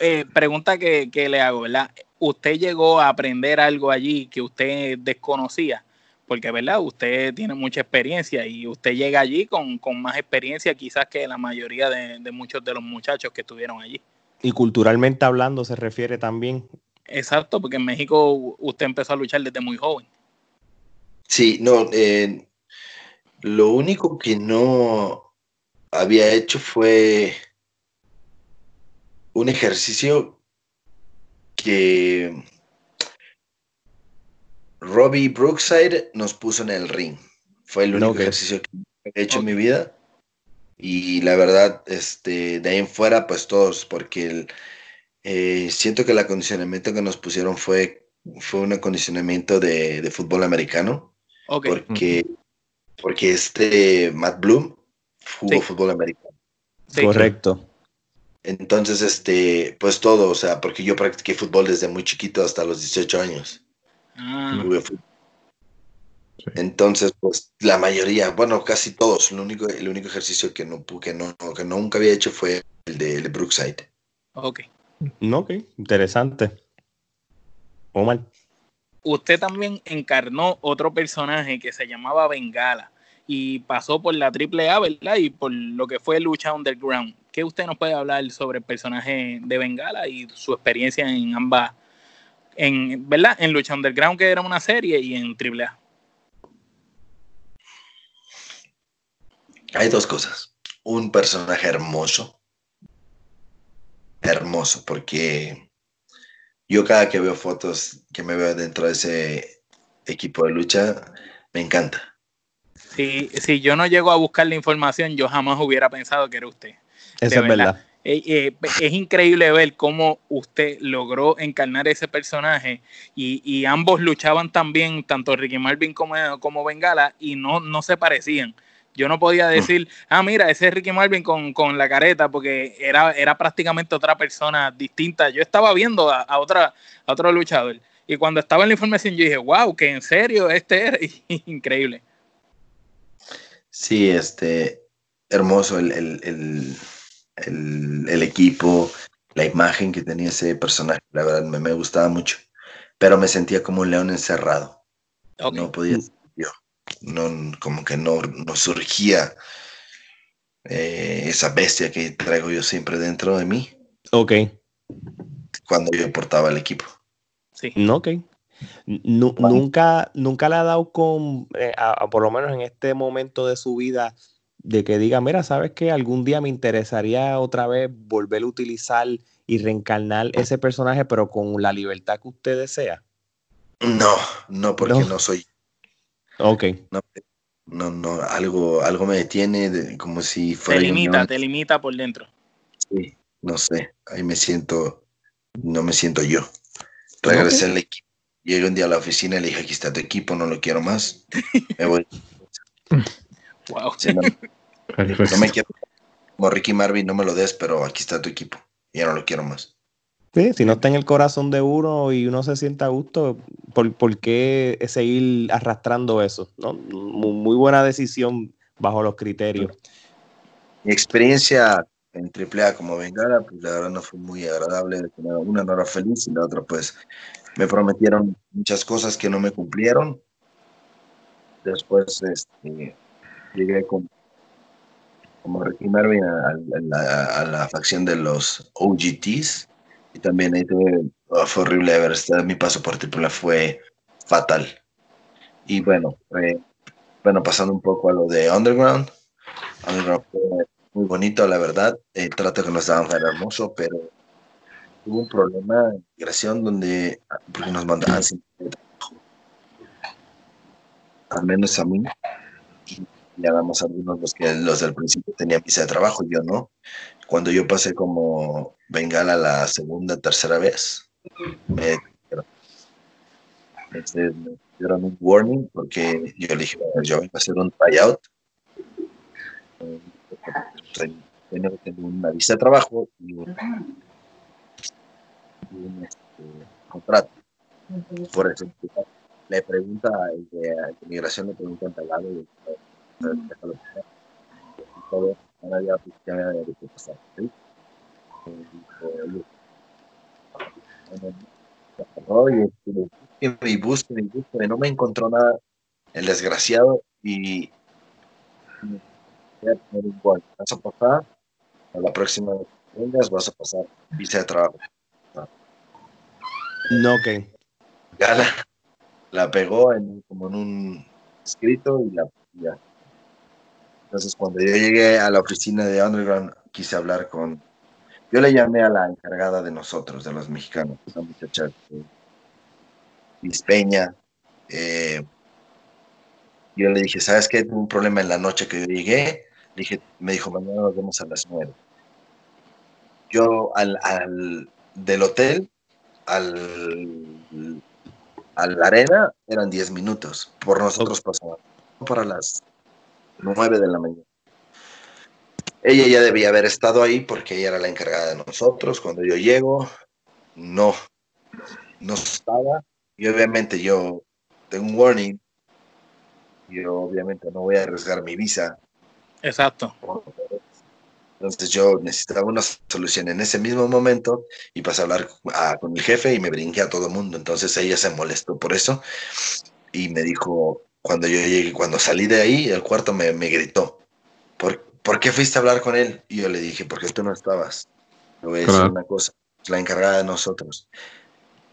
Eh, pregunta que, le hago, ¿verdad? ¿Usted llegó a aprender algo allí que usted desconocía? Porque, ¿verdad? Usted tiene mucha experiencia y usted llega allí con, más experiencia quizás que la mayoría de, muchos de los muchachos que estuvieron allí. Y culturalmente hablando se refiere también. Exacto, porque en México usted empezó a luchar desde muy joven. Sí, no, eh, lo único que no, había hecho fue un ejercicio que Robbie Brookside nos puso en el ring. Fue el único ejercicio que he hecho en mi vida. Y la verdad, este, de ahí en fuera, pues todos, porque eh, siento que el acondicionamiento que nos pusieron fue, fue un acondicionamiento de, fútbol americano. Porque, porque este Matt Bloom jugó fútbol americano. Correcto. Entonces, este, pues todo, o sea, porque yo practiqué fútbol desde muy chiquito hasta los 18 años. Ah. Entonces, pues la mayoría, bueno, casi todos, el único, el único ejercicio que no, que no, que nunca había hecho fue el de, Brookside. Ok. Ok, interesante. Omar. Usted también encarnó otro personaje que se llamaba Bengala y pasó por la AAA, ¿verdad? Y por lo que fue lucha underground. ¿Qué usted nos puede hablar sobre el personaje de Bengala y su experiencia en ambas, en, ¿verdad? En lucha underground, que era una serie, y en AAA. Hay dos cosas. Un personaje hermoso. Hermoso, porque yo cada que veo fotos que me veo dentro de ese equipo de lucha, me encanta si, si yo no llego a buscar la información, yo jamás hubiera pensado que era usted. Eso es verdad. Eh, eh, es increíble ver cómo usted logró encarnar ese personaje y, ambos luchaban también, tanto Ricky Marvin como, como Bengala, y no, no se parecían. Yo no podía mm. decir, ah, mira, ese es Ricky Marvin con, la careta, porque era, era prácticamente otra persona distinta. Yo estaba viendo a, otra, a otro luchador. Y cuando estaba en la información, yo dije, wow, que en serio, este era increíble. Sí, este, hermoso el, equipo, la imagen que tenía ese personaje, la verdad me, gustaba mucho, pero me sentía como un león encerrado. No podía yo, no, como que no, no surgía eh, esa bestia que traigo yo siempre dentro de mí. Ok. Cuando yo portaba el equipo. Sí. Ok. Nunca, nunca le ha dado con, eh, por lo menos en este momento de su vida, de que diga, mira, ¿sabes qué? Algún día me interesaría otra vez volver a utilizar y reencarnar ese personaje, pero con la libertad que usted desea? No, no, porque no, soy. Ok. No, no, algo, algo me detiene, como si fuera. Te limita, te limita por dentro. Sí, no sé, ahí me siento, no me siento yo. Regresé al equipo, llegué un día a la oficina y le dije, aquí está tu equipo, no lo quiero más. Me voy. Wow. no, me quiero, como Ricky Marvin, no me lo des, pero aquí está tu equipo. Ya no lo quiero más. Sí, si no está en el corazón de uno y uno se sienta a gusto, ¿por, qué seguir arrastrando eso? ¿no? Muy, buena decisión bajo los criterios. Mi experiencia en AAA como Bengala, pues la verdad no fue muy agradable. Una no era feliz y la otra pues me prometieron muchas cosas que no me cumplieron. Después este, llegué con, como Ricky Marvin a, la, facción de los OGTs y también ahí oh, fue horrible ver, mi paso por fue fatal. Y bueno, bueno, pasando un poco a lo de Underground, Underground fue muy bonito, la verdad. El trato que nos daban era hermoso, pero hubo un problema de migración donde porque nos mandaban sin al menos a mí. Ya damos algunos los que los del principio tenían visa de trabajo, yo no. Cuando yo pasé como Bengala la segunda, tercera vez, me este, me dieron un warning porque yo le dije, yo voy a hacer un tryout tengo que tener una visa de trabajo y un, este, contrato. Por eso, le pregunta, el de, migración le pregunta en talado y todo, ahora ya, ya me había dicho pasar. ¿sí? Y busque, y busque, no me encontró nada el desgraciado y Vas a pasar, a la próxima vez que vengas, vas a pasar visa de trabajo. No, ok. Ya la, pegó en, como en un escrito y la ya. Entonces, cuando yo llegué a la oficina de Underground, quise hablar con. Yo le llamé a la encargada de nosotros, de los mexicanos, una muchacha eh, Peña. Eh, yo le dije, ¿sabes qué? Tuve un problema en la noche que yo llegué dije, me dijo, mañana nos vemos a las nueve. Yo al, del hotel al, a la arena eran diez minutos. Por nosotros pasaba para las nueve de la mañana. Ella ya debía haber estado ahí porque ella era la encargada de nosotros. Cuando yo llego, no, no estaba. Y obviamente yo tengo un warning. Yo obviamente no voy a arriesgar mi visa Exacto. Entonces yo necesitaba una solución en ese mismo momento y pasé a hablar con el jefe y me brinqué a todo el mundo. Entonces ella se molestó por eso y me dijo, cuando yo llegué, cuando salí de ahí, el cuarto me, me gritó, ¿Por, ¿por, qué fuiste a hablar con él? Y yo le dije, porque tú no estabas. Le voy a decir una cosa, la encargada de nosotros.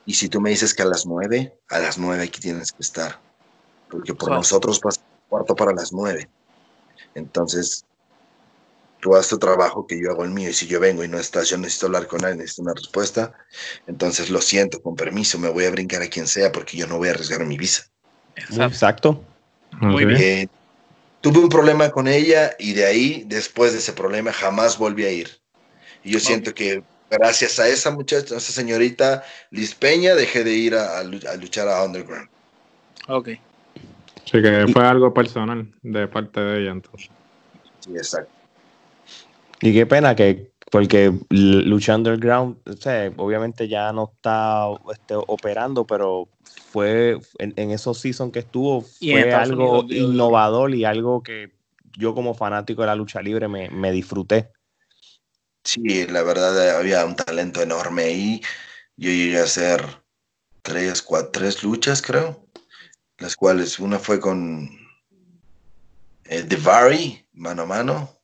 Y si tú me dices que a las nueve, a las nueve aquí tienes que estar. Porque por nosotros pasa cuarto para las nueve. Entonces, tú haces tu trabajo que yo hago el mío y si yo vengo y no estás, yo necesito hablar con alguien, necesito una respuesta, entonces lo siento, con permiso, me voy a brincar a quien sea porque yo no voy a arriesgar mi visa. Exacto. Muy bien. Eh, tuve un problema con ella y de ahí, después de ese problema, jamás volví a ir. Y yo siento que gracias a esa muchacha, a esa señorita Liz Peña, dejé de ir a, a luchar a Underground. Ok. Sí, que fue algo personal de parte de ella entonces. Sí, exacto. Y qué pena que, porque Lucha Underground, o obviamente ya no está este, operando, pero fue en, esos seasons que estuvo, fue algo innovador y algo que yo como fanático de la lucha libre me, me disfruté. Sí, la verdad había un talento enorme ahí. Yo llegué a hacer tres, cuatro, tres luchas, creo las cuales una fue con eh, The Vary, mano a mano,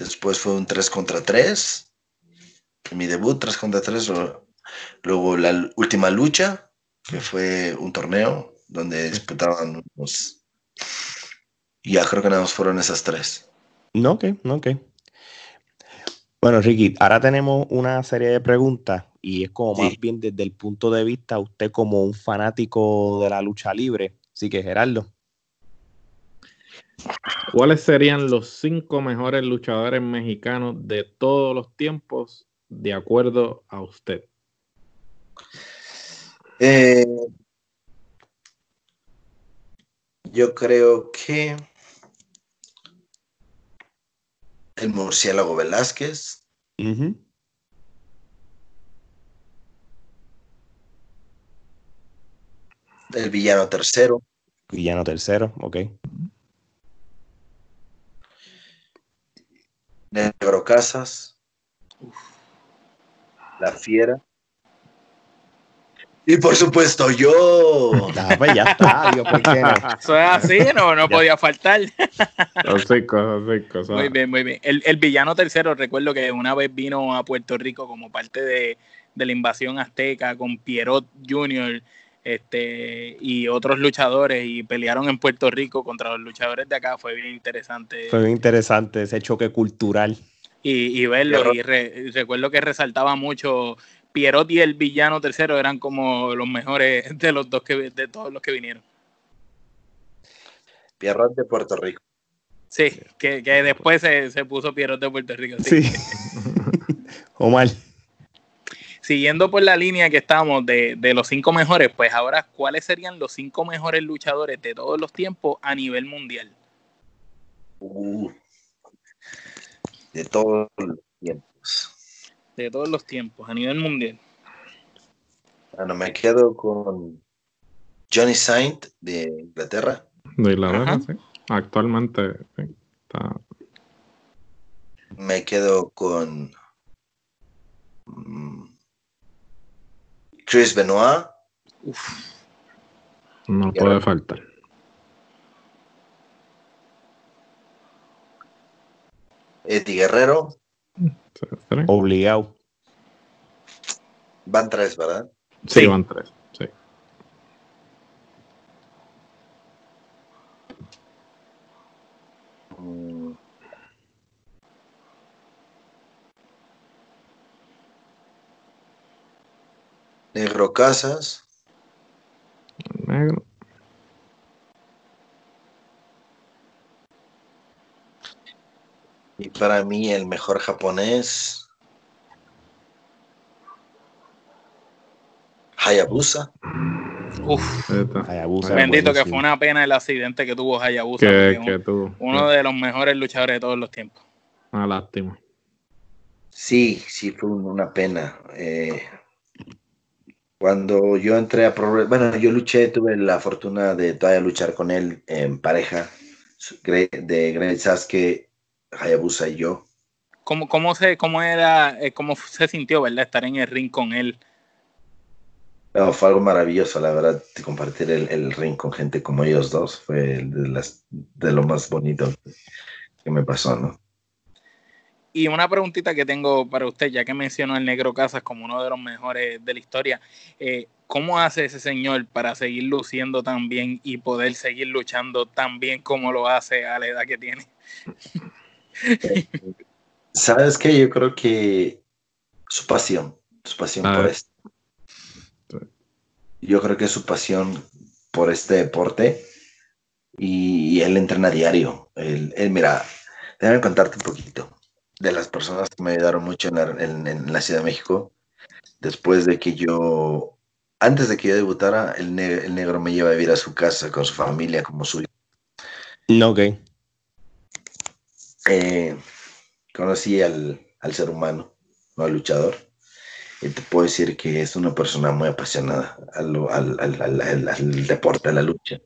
Después fue un 3 contra 3. Mi debut, 3 contra 3. Luego la última lucha, que fue un torneo donde disputaban unos Ya creo que nada más fueron esas tres. No, ok, no, ok. Bueno, Ricky, ahora tenemos una serie de preguntas y es como más bien desde el punto de vista usted como un fanático de la lucha libre. Así que, Gerardo. ¿Cuáles serían los cinco mejores luchadores mexicanos de todos los tiempos, de acuerdo a usted? Eh, yo creo que el murciélago Velázquez. El villano tercero. Villano tercero, ok. Negro Casas. La Fiera. Y por supuesto yo. Ah, pues ya está, ¿por qué no? Eso es así, no, no podía faltar. cosas, Muy bien, muy bien. El, el, villano tercero, recuerdo que una vez vino a Puerto Rico como parte de, de la invasión azteca con Pierrot Jr., este, y otros luchadores y pelearon en Puerto Rico contra los luchadores de acá. Fue bien interesante. Fue bien interesante ese choque cultural. Y, y verlo, y, recuerdo que resaltaba mucho Pierrot y el villano tercero eran como los mejores de los dos que de todos los que vinieron. Pierrot de Puerto Rico. Sí, que, que después se, se, puso Pierrot de Puerto Rico. Sí. sí. mal siguiendo por la línea que estamos de, de, los cinco mejores, pues ahora, ¿cuáles serían los cinco mejores luchadores de todos los tiempos a nivel mundial? Uh, de todos los tiempos. De todos los tiempos, a nivel mundial. Bueno, me quedo con Johnny Saint de Inglaterra. De Inglaterra, sí. Actualmente sí, está. Me quedo con mm, Chris Benoit. Uf. No puede faltar. Eddie Guerrero. Obligado. Van tres, ¿verdad? Sí, sí. van tres. Sí. Negro Casas. Negro. Y para mí el mejor japonés. Hayabusa. Uf, Hayabusa bendito que fue una pena el accidente que tuvo Hayabusa. Que, que un, tuvo. Uno de los mejores luchadores de todos los tiempos. Una lástima. Sí, sí, fue una pena. Eh, cuando yo entré a Pro bueno, yo luché, tuve la fortuna de todavía luchar con él en pareja de Greg Sasuke, Hayabusa y yo. ¿Cómo, cómo, se, cómo, era, eh, ¿Cómo se sintió, verdad, estar en el ring con él? No, fue algo maravilloso, la verdad, compartir el, el, ring con gente como ellos dos fue de, las, de lo más bonito que me pasó, ¿no? Y una preguntita que tengo para usted, ya que mencionó el Negro Casas como uno de los mejores de la historia, eh, ¿cómo hace ese señor para seguir luciendo tan bien y poder seguir luchando tan bien como lo hace a la edad que tiene? ¿Sabes qué? Yo creo que su pasión, su pasión por esto. Yo creo que su pasión por este deporte y, y él entrena diario. Él, él, mira, déjame contarte un poquito de las personas que me ayudaron mucho en la, en, en la, Ciudad de México, después de que yo, antes de que yo debutara, el, ne el, negro me lleva a vivir a su casa con su familia como suyo. No, ok. Eh, conocí al, al, ser humano, no al luchador, y te puedo decir que es una persona muy apasionada al, al, al deporte, a la lucha.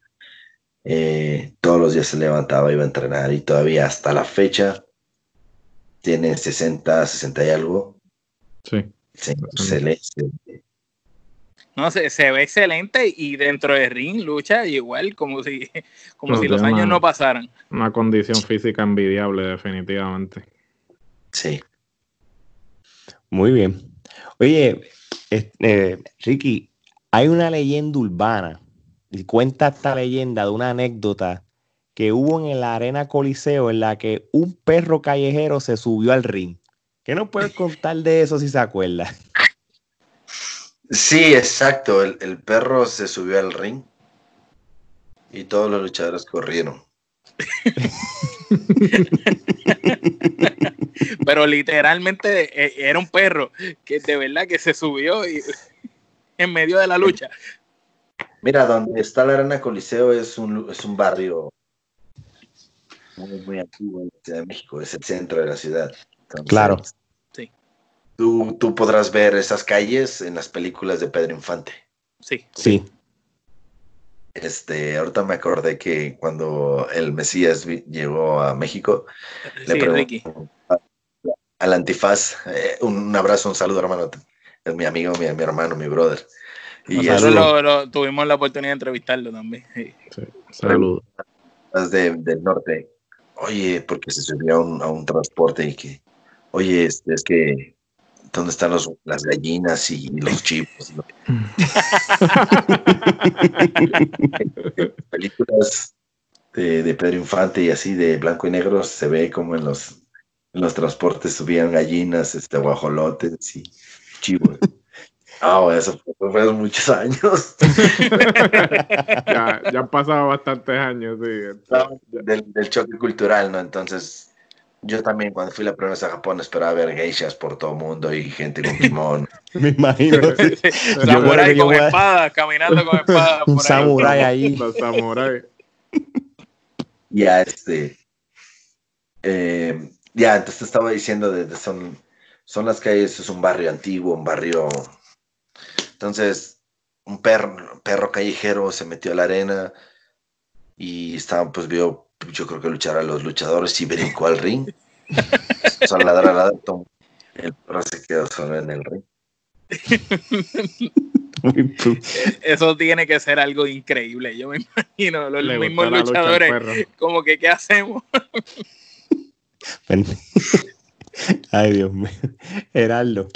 Eh, todos los días se levantaba, iba a entrenar y todavía hasta la fecha tiene 60, 60 y algo. Sí. sí excelente. No, se, se, ve excelente y dentro del ring lucha igual, como si, como no, si los años una, no pasaran. Una condición física envidiable, definitivamente. Sí. Muy bien. Oye, eh, Ricky, hay una leyenda urbana, y cuenta esta leyenda de una anécdota que hubo en la Arena Coliseo en la que un perro callejero se subió al ring. ¿Qué nos puedes contar de eso si se acuerda? Sí, exacto. El, perro se subió al ring y todos los luchadores corrieron. Pero literalmente eh, era un perro que de verdad que se subió y, en medio de la lucha. Mira, donde está la Arena Coliseo es un, es un barrio muy, muy antiguo en la Ciudad de México, es el centro de la ciudad. claro. Sí. Tú, tú podrás ver esas calles en las películas de Pedro Infante. Sí. Sí. Este, ahorita me acordé que cuando el Mesías llegó a México, le Ricky. al antifaz, eh, un abrazo, un saludo, hermano. Es mi amigo, mi, mi hermano, mi brother. Y Nosotros tuvimos la oportunidad de entrevistarlo también. Sí. Saludos. del norte. Oye, porque se subió a un, transporte y que, oye, es, es que, ¿dónde están los, las gallinas y los chivos? Películas de, de, Pedro Infante y así de blanco y negro se ve como en los, en los transportes subían gallinas, este, guajolotes y chivos. Ah, eso fue, hace muchos años. ya, ya han pasado bastantes años, sí. del, choque cultural, ¿no? Entonces, yo también cuando fui la primera vez a Japón esperaba ver geishas por todo el mundo y gente con timón. Me imagino. Samurai con espada, caminando con espada. Un samurái ahí. Los samurái. Ya, este. Eh, ya, entonces estaba diciendo de, son, son las calles, es un barrio antiguo, un barrio entonces, un perro, perro callejero se metió a la arena y estaba, pues vio, yo creo que luchar a los luchadores y brincó al ring. Son ladrar, el perro se quedó solo en el ring. Eso tiene que ser algo increíble. Yo me imagino los mismos luchadores, como que, ¿qué hacemos? Ay, Dios mío. Heraldo.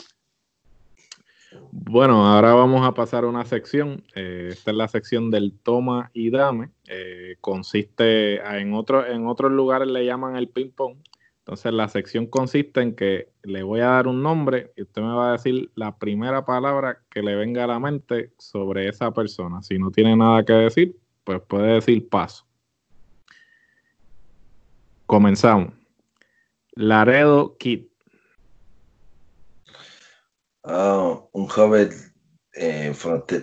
Bueno, ahora vamos a pasar a una sección. Eh, esta es la sección del toma y dame. Eh, consiste en, otro, en otros lugares le llaman el ping pong. Entonces la sección consiste en que le voy a dar un nombre y usted me va a decir la primera palabra que le venga a la mente sobre esa persona. Si no tiene nada que decir, pues puede decir paso. Comenzamos. Laredo Kid. Ah, un joven eh,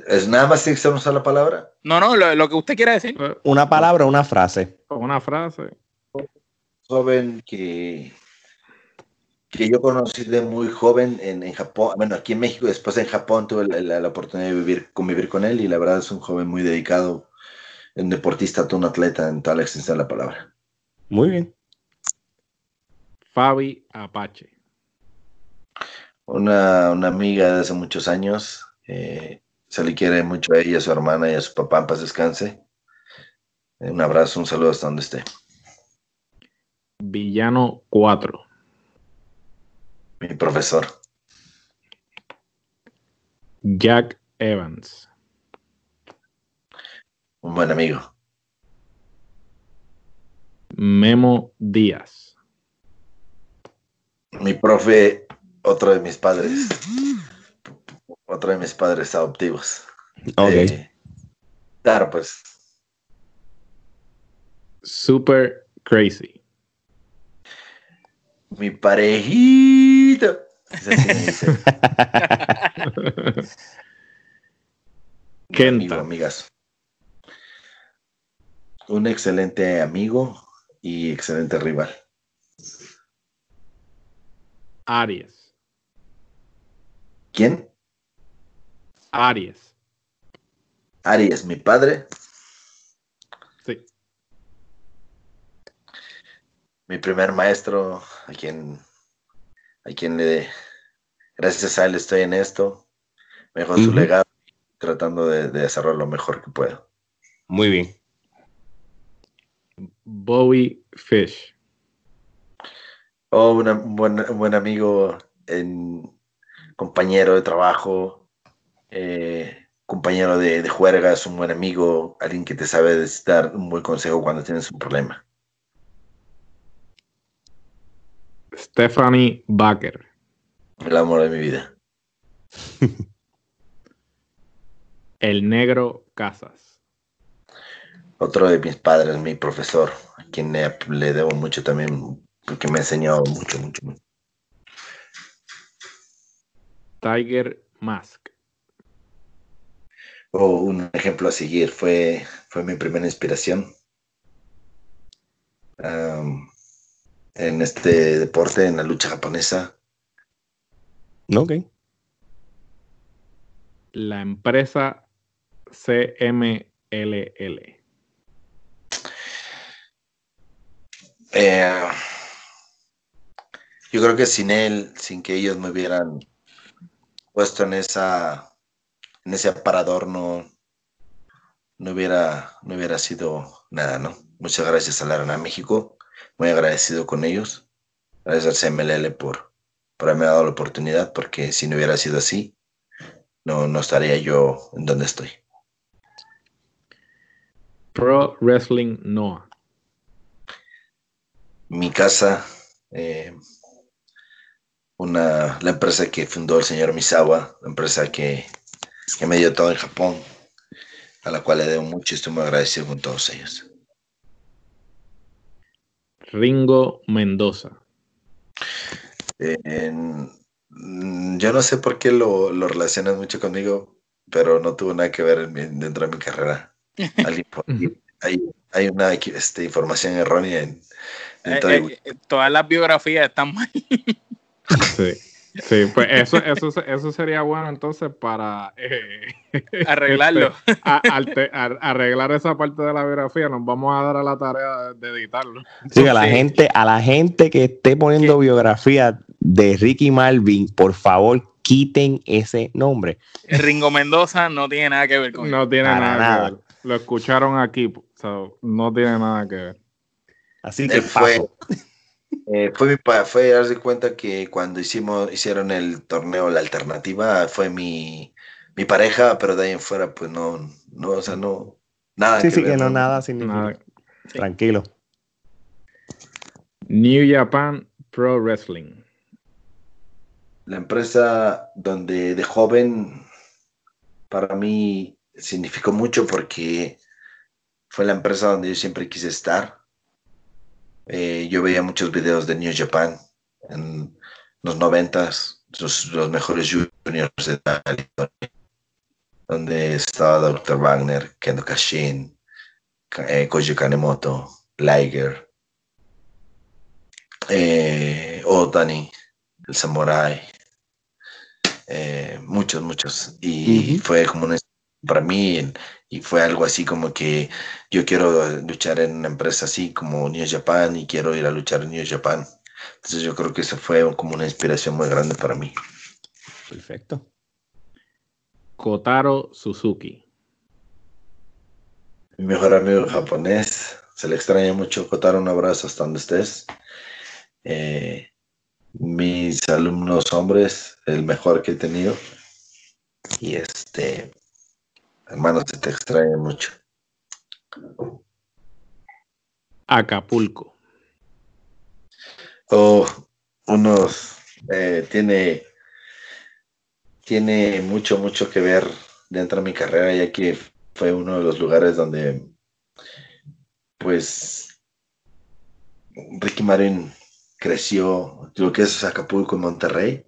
¿Es nada más tiene que ser una sola palabra? No, no, lo, que usted quiera decir. Una palabra, una frase. Una frase. Joven que, que yo conocí de muy joven en, Japón, bueno, aquí en México, después en Japón tuve la, oportunidad de vivir, convivir con él y la verdad es un joven muy dedicado, un deportista, un atleta en toda la extensión de la palabra. Muy bien. Fabi Apache una, amiga de hace muchos años. Eh, se le quiere mucho a ella, a su hermana y a su papá. En paz descanse. Un abrazo, un saludo hasta donde esté. Villano 4. Mi profesor. Jack Evans. Un buen amigo. Memo Díaz. Mi profe otro de mis padres. Otro de mis padres adoptivos. Ok. Eh, claro, pues. Super crazy. Mi parejito. ¿Qué amigo, amigas. Un excelente amigo y excelente rival. Aries. ¿Quién? Aries. Aries, mi padre. Sí. Mi primer maestro, a quien, a quien le, gracias a él estoy en esto, mejor su legado, tratando de, de hacerlo lo mejor que puedo. Muy bien. Bowie Fish. Oh, un, buen, un buen amigo en, compañero de trabajo, eh, compañero de, de juergas, un buen amigo, alguien que te sabe dar un buen consejo cuando tienes un problema. Stephanie Baker. El amor de mi vida. El negro Casas. Otro de mis padres, mi profesor, a quien le, le debo mucho también, porque me ha enseñado mucho, mucho, mucho. Tiger Mask. O un ejemplo a seguir fue, fue mi primera inspiración um, en este deporte, en la lucha japonesa. Ok. La empresa CMLL. Eh, yo creo que sin él, sin que ellos me hubieran puesto en esa en ese aparador no, no hubiera no hubiera sido nada, ¿no? Muchas gracias a la Arena México, muy agradecido con ellos, gracias al CMLL por, por haberme dado la oportunidad, porque si no hubiera sido así, no, no estaría yo en donde estoy. Pro Wrestling Noah. Mi casa, eh, una, la empresa que fundó el señor Misawa, la empresa que, que me dio todo en Japón, a la cual le debo mucho y estoy muy agradecido con todos ellos. Ringo Mendoza. Eh, en- mm, yo no sé por qué lo, lo relacionas mucho conmigo, pero no tuvo nada que ver en mi- dentro de mi carrera. Hay, hay una este, información errónea en, dentro de- Eh, eh, todas las biografías están mal. Sí. Sí, pues eso, eso, eso sería bueno entonces para eh, Arreglarlo. este, a- alte- a- arreglar esa parte de la biografía. Nos vamos a dar a la tarea de editarlo. Sí, a la Sí. gente, a la gente que esté poniendo biografía de Ricky Marvin, por favor, quiten ese nombre. Ringo Mendoza no tiene nada que ver con No tiene Para nada, nada. que ver. Lo escucharon aquí, so, no tiene nada que ver. Así que fue, paso. Eh, fue fue darse cuenta que cuando hicimos, hicieron el torneo La Alternativa, fue mi, mi pareja, pero de ahí en fuera, pues no, no, o sea, no, nada Sí, que sí, ver, que no nada significa. Nada. Sí. Tranquilo. New Japan Pro Wrestling. La empresa donde de joven para mí significó mucho porque fue la empresa donde yo siempre quise estar. Eh, yo veía muchos videos de New Japan en los noventas, los, los mejores juniors de historia, donde estaba Dr. Wagner, Kendo Kashin, Ka- eh, Koji Kanemoto, Liger, eh, Otani, el Samurai, eh, muchos, muchos. Y fue como una para mí y fue algo así como que yo quiero luchar en una empresa así como New Japan y quiero ir a luchar en New Japan. Entonces yo creo que eso fue como una inspiración muy grande para mí. Perfecto. Kotaro Suzuki. Mi mejor amigo japonés, se le extraña mucho, Kotaro, un abrazo hasta donde estés. Eh, mis alumnos hombres, el mejor que he tenido. Y este, hermano, se te extraña mucho. Acapulco. Oh, unos, eh, tiene, tiene mucho, mucho que ver dentro de mi carrera, ya que fue uno de los lugares donde, pues, Ricky Martin creció, lo que es Acapulco en Monterrey.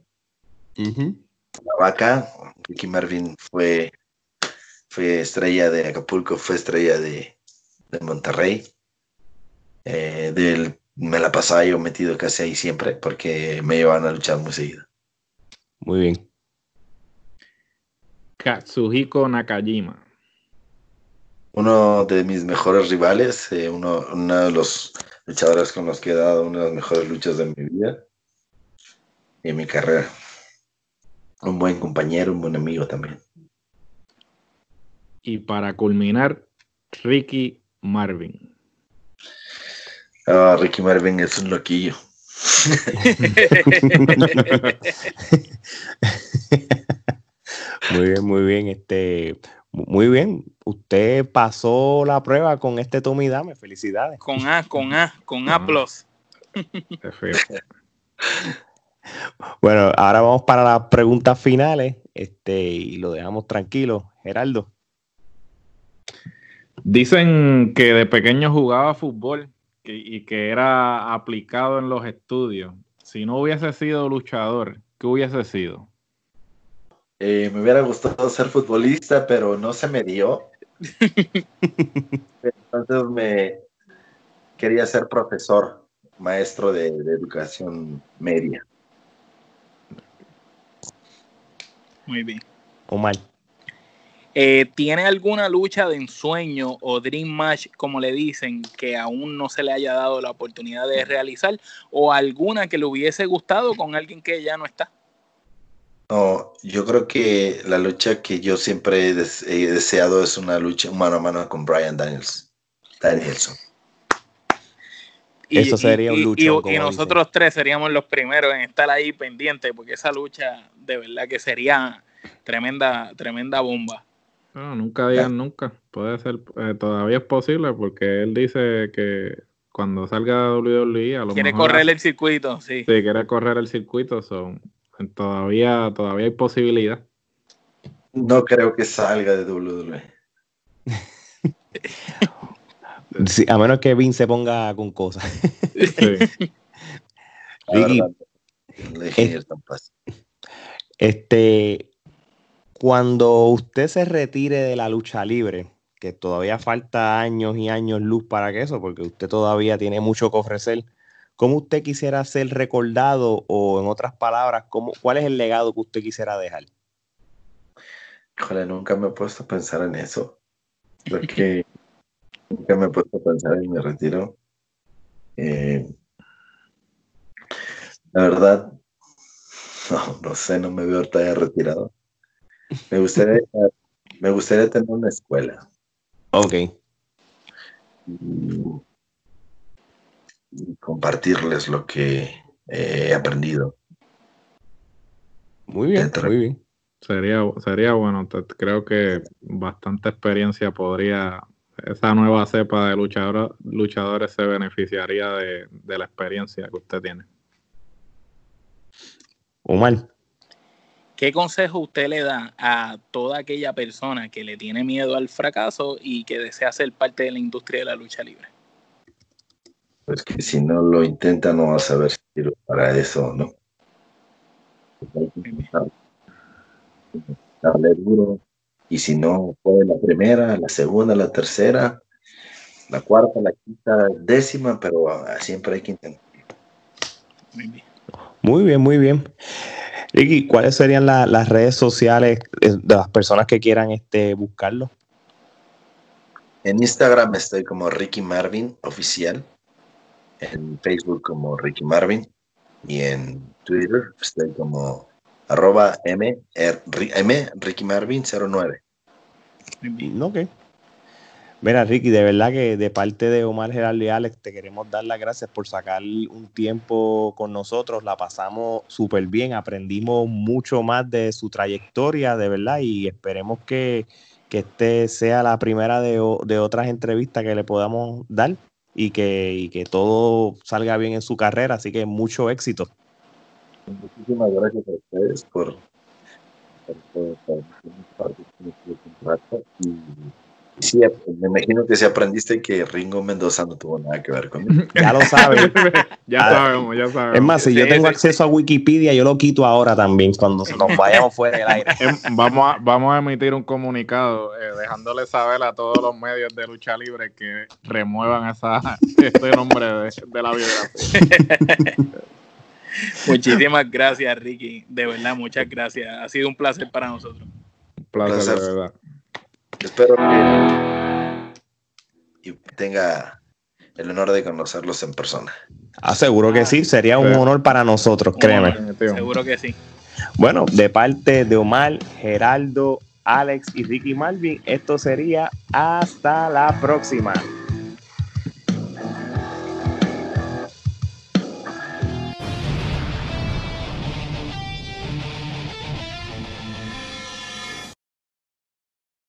La vaca, Ricky Marvin fue, fue estrella de Acapulco, fue estrella de, de Monterrey. Eh, del, me la pasaba yo metido casi ahí siempre porque me llevaban a luchar muy seguido. Muy bien. Katsuhiko Nakajima. Uno de mis mejores rivales, eh, uno, uno de los luchadores con los que he dado una de las mejores luchas de mi vida y en mi carrera. Un buen compañero, un buen amigo también. Y para culminar, Ricky Marvin. Ah, Ricky Marvin es un loquillo. Muy bien, muy bien. Este, muy bien. Usted pasó la prueba con este Tommy Dame. Felicidades. Con A, con A, con A plus. bueno, ahora vamos para las preguntas finales. Este, y lo dejamos tranquilo. Geraldo. Dicen que de pequeño jugaba fútbol y que era aplicado en los estudios. Si no hubiese sido luchador, ¿qué hubiese sido? Eh, me hubiera gustado ser futbolista, pero no se me dio. Entonces me quería ser profesor, maestro de, educación media. Muy bien. Omar. Eh, ¿Tiene alguna lucha de ensueño o dream match, como le dicen, que aún no se le haya dado la oportunidad de realizar? ¿O alguna que le hubiese gustado con alguien que ya no está? No, yo creo que la lucha que yo siempre he, deseado es una lucha mano a mano con Brian Daniels, Danielson. Y, Eso sería un lucha. Y, nosotros tres seríamos los primeros en estar ahí pendientes, porque esa lucha de verdad que sería tremenda, tremenda bomba. No, nunca digan nunca. Puede ser, eh, todavía es posible, porque él dice que cuando salga WWE a lo quiere correr el circuito, sí. Sí, quiere correr el circuito, son Todavía, todavía hay posibilidad. No creo que salga de WWE. a menos que Vince se ponga con cosas. este, cuando usted se retire de la lucha libre, que todavía falta años y años luz para que eso, porque usted todavía tiene mucho que ofrecer, ¿Cómo usted quisiera ser recordado o en otras palabras, cómo, cuál es el legado que usted quisiera dejar? Híjole, nunca me he puesto a pensar en eso. Porque nunca me he puesto a pensar en mi retiro. Eh, la verdad, no, no sé, no me veo todavía retirado. Me gustaría, me gustaría tener una escuela. Ok compartirles lo que he aprendido. Muy bien, muy bien. Sería, sería bueno, creo que bastante experiencia podría, esa nueva cepa de luchadores, luchadores se beneficiaría de, la experiencia que usted tiene. Omar. ¿Qué consejo usted le da a toda aquella persona que le tiene miedo al fracaso y que desea ser parte de la industria de la lucha libre? pues que si no lo intenta no va a saber si para eso, ¿no? Darle duro. Y si no puede la primera, la segunda, la tercera, la cuarta, la quinta, décima, pero siempre hay que intentar. Muy bien. Muy bien, muy bien. Ricky, ¿cuáles serían las redes sociales de las personas que quieran este, buscarlo? En Instagram estoy como Ricky Marvin Oficial en Facebook como Ricky Marvin y en Twitter estoy como arroba M, M Ricky Marvin 09. Ok. Mira, Ricky, de verdad que de parte de Omar Gerardo y Alex te queremos dar las gracias por sacar un tiempo con nosotros. La pasamos súper bien, aprendimos mucho más de su trayectoria, de verdad, y esperemos que, que este sea la primera de, de otras entrevistas que le podamos dar y que, que todo salga bien en su carrera. Así que mucho éxito. Muchísimas gracias a ustedes por, por, y Sí, me imagino que si aprendiste que Ringo Mendoza no tuvo nada que ver conmigo. Ya lo sabes. ya sabemos, ya sabemos. Es más, si yo tengo acceso a Wikipedia, yo lo quito ahora también, cuando nos vayamos fuera del aire. Em, vamos a, vamos a emitir un comunicado eh, dejándole saber a todos los medios de lucha libre que remuevan esa, este nombre de, de la biografía. Muchísimas gracias, Ricky. De verdad, muchas gracias. Ha sido un placer para nosotros. Un placer, de verdad. Espero que tenga el honor de conocerlos en persona. Ah, seguro que sí, sería un honor para nosotros, créeme. Seguro que sí. Bueno, de parte de Omar, Geraldo, Alex y Ricky Malvin, esto sería hasta la próxima.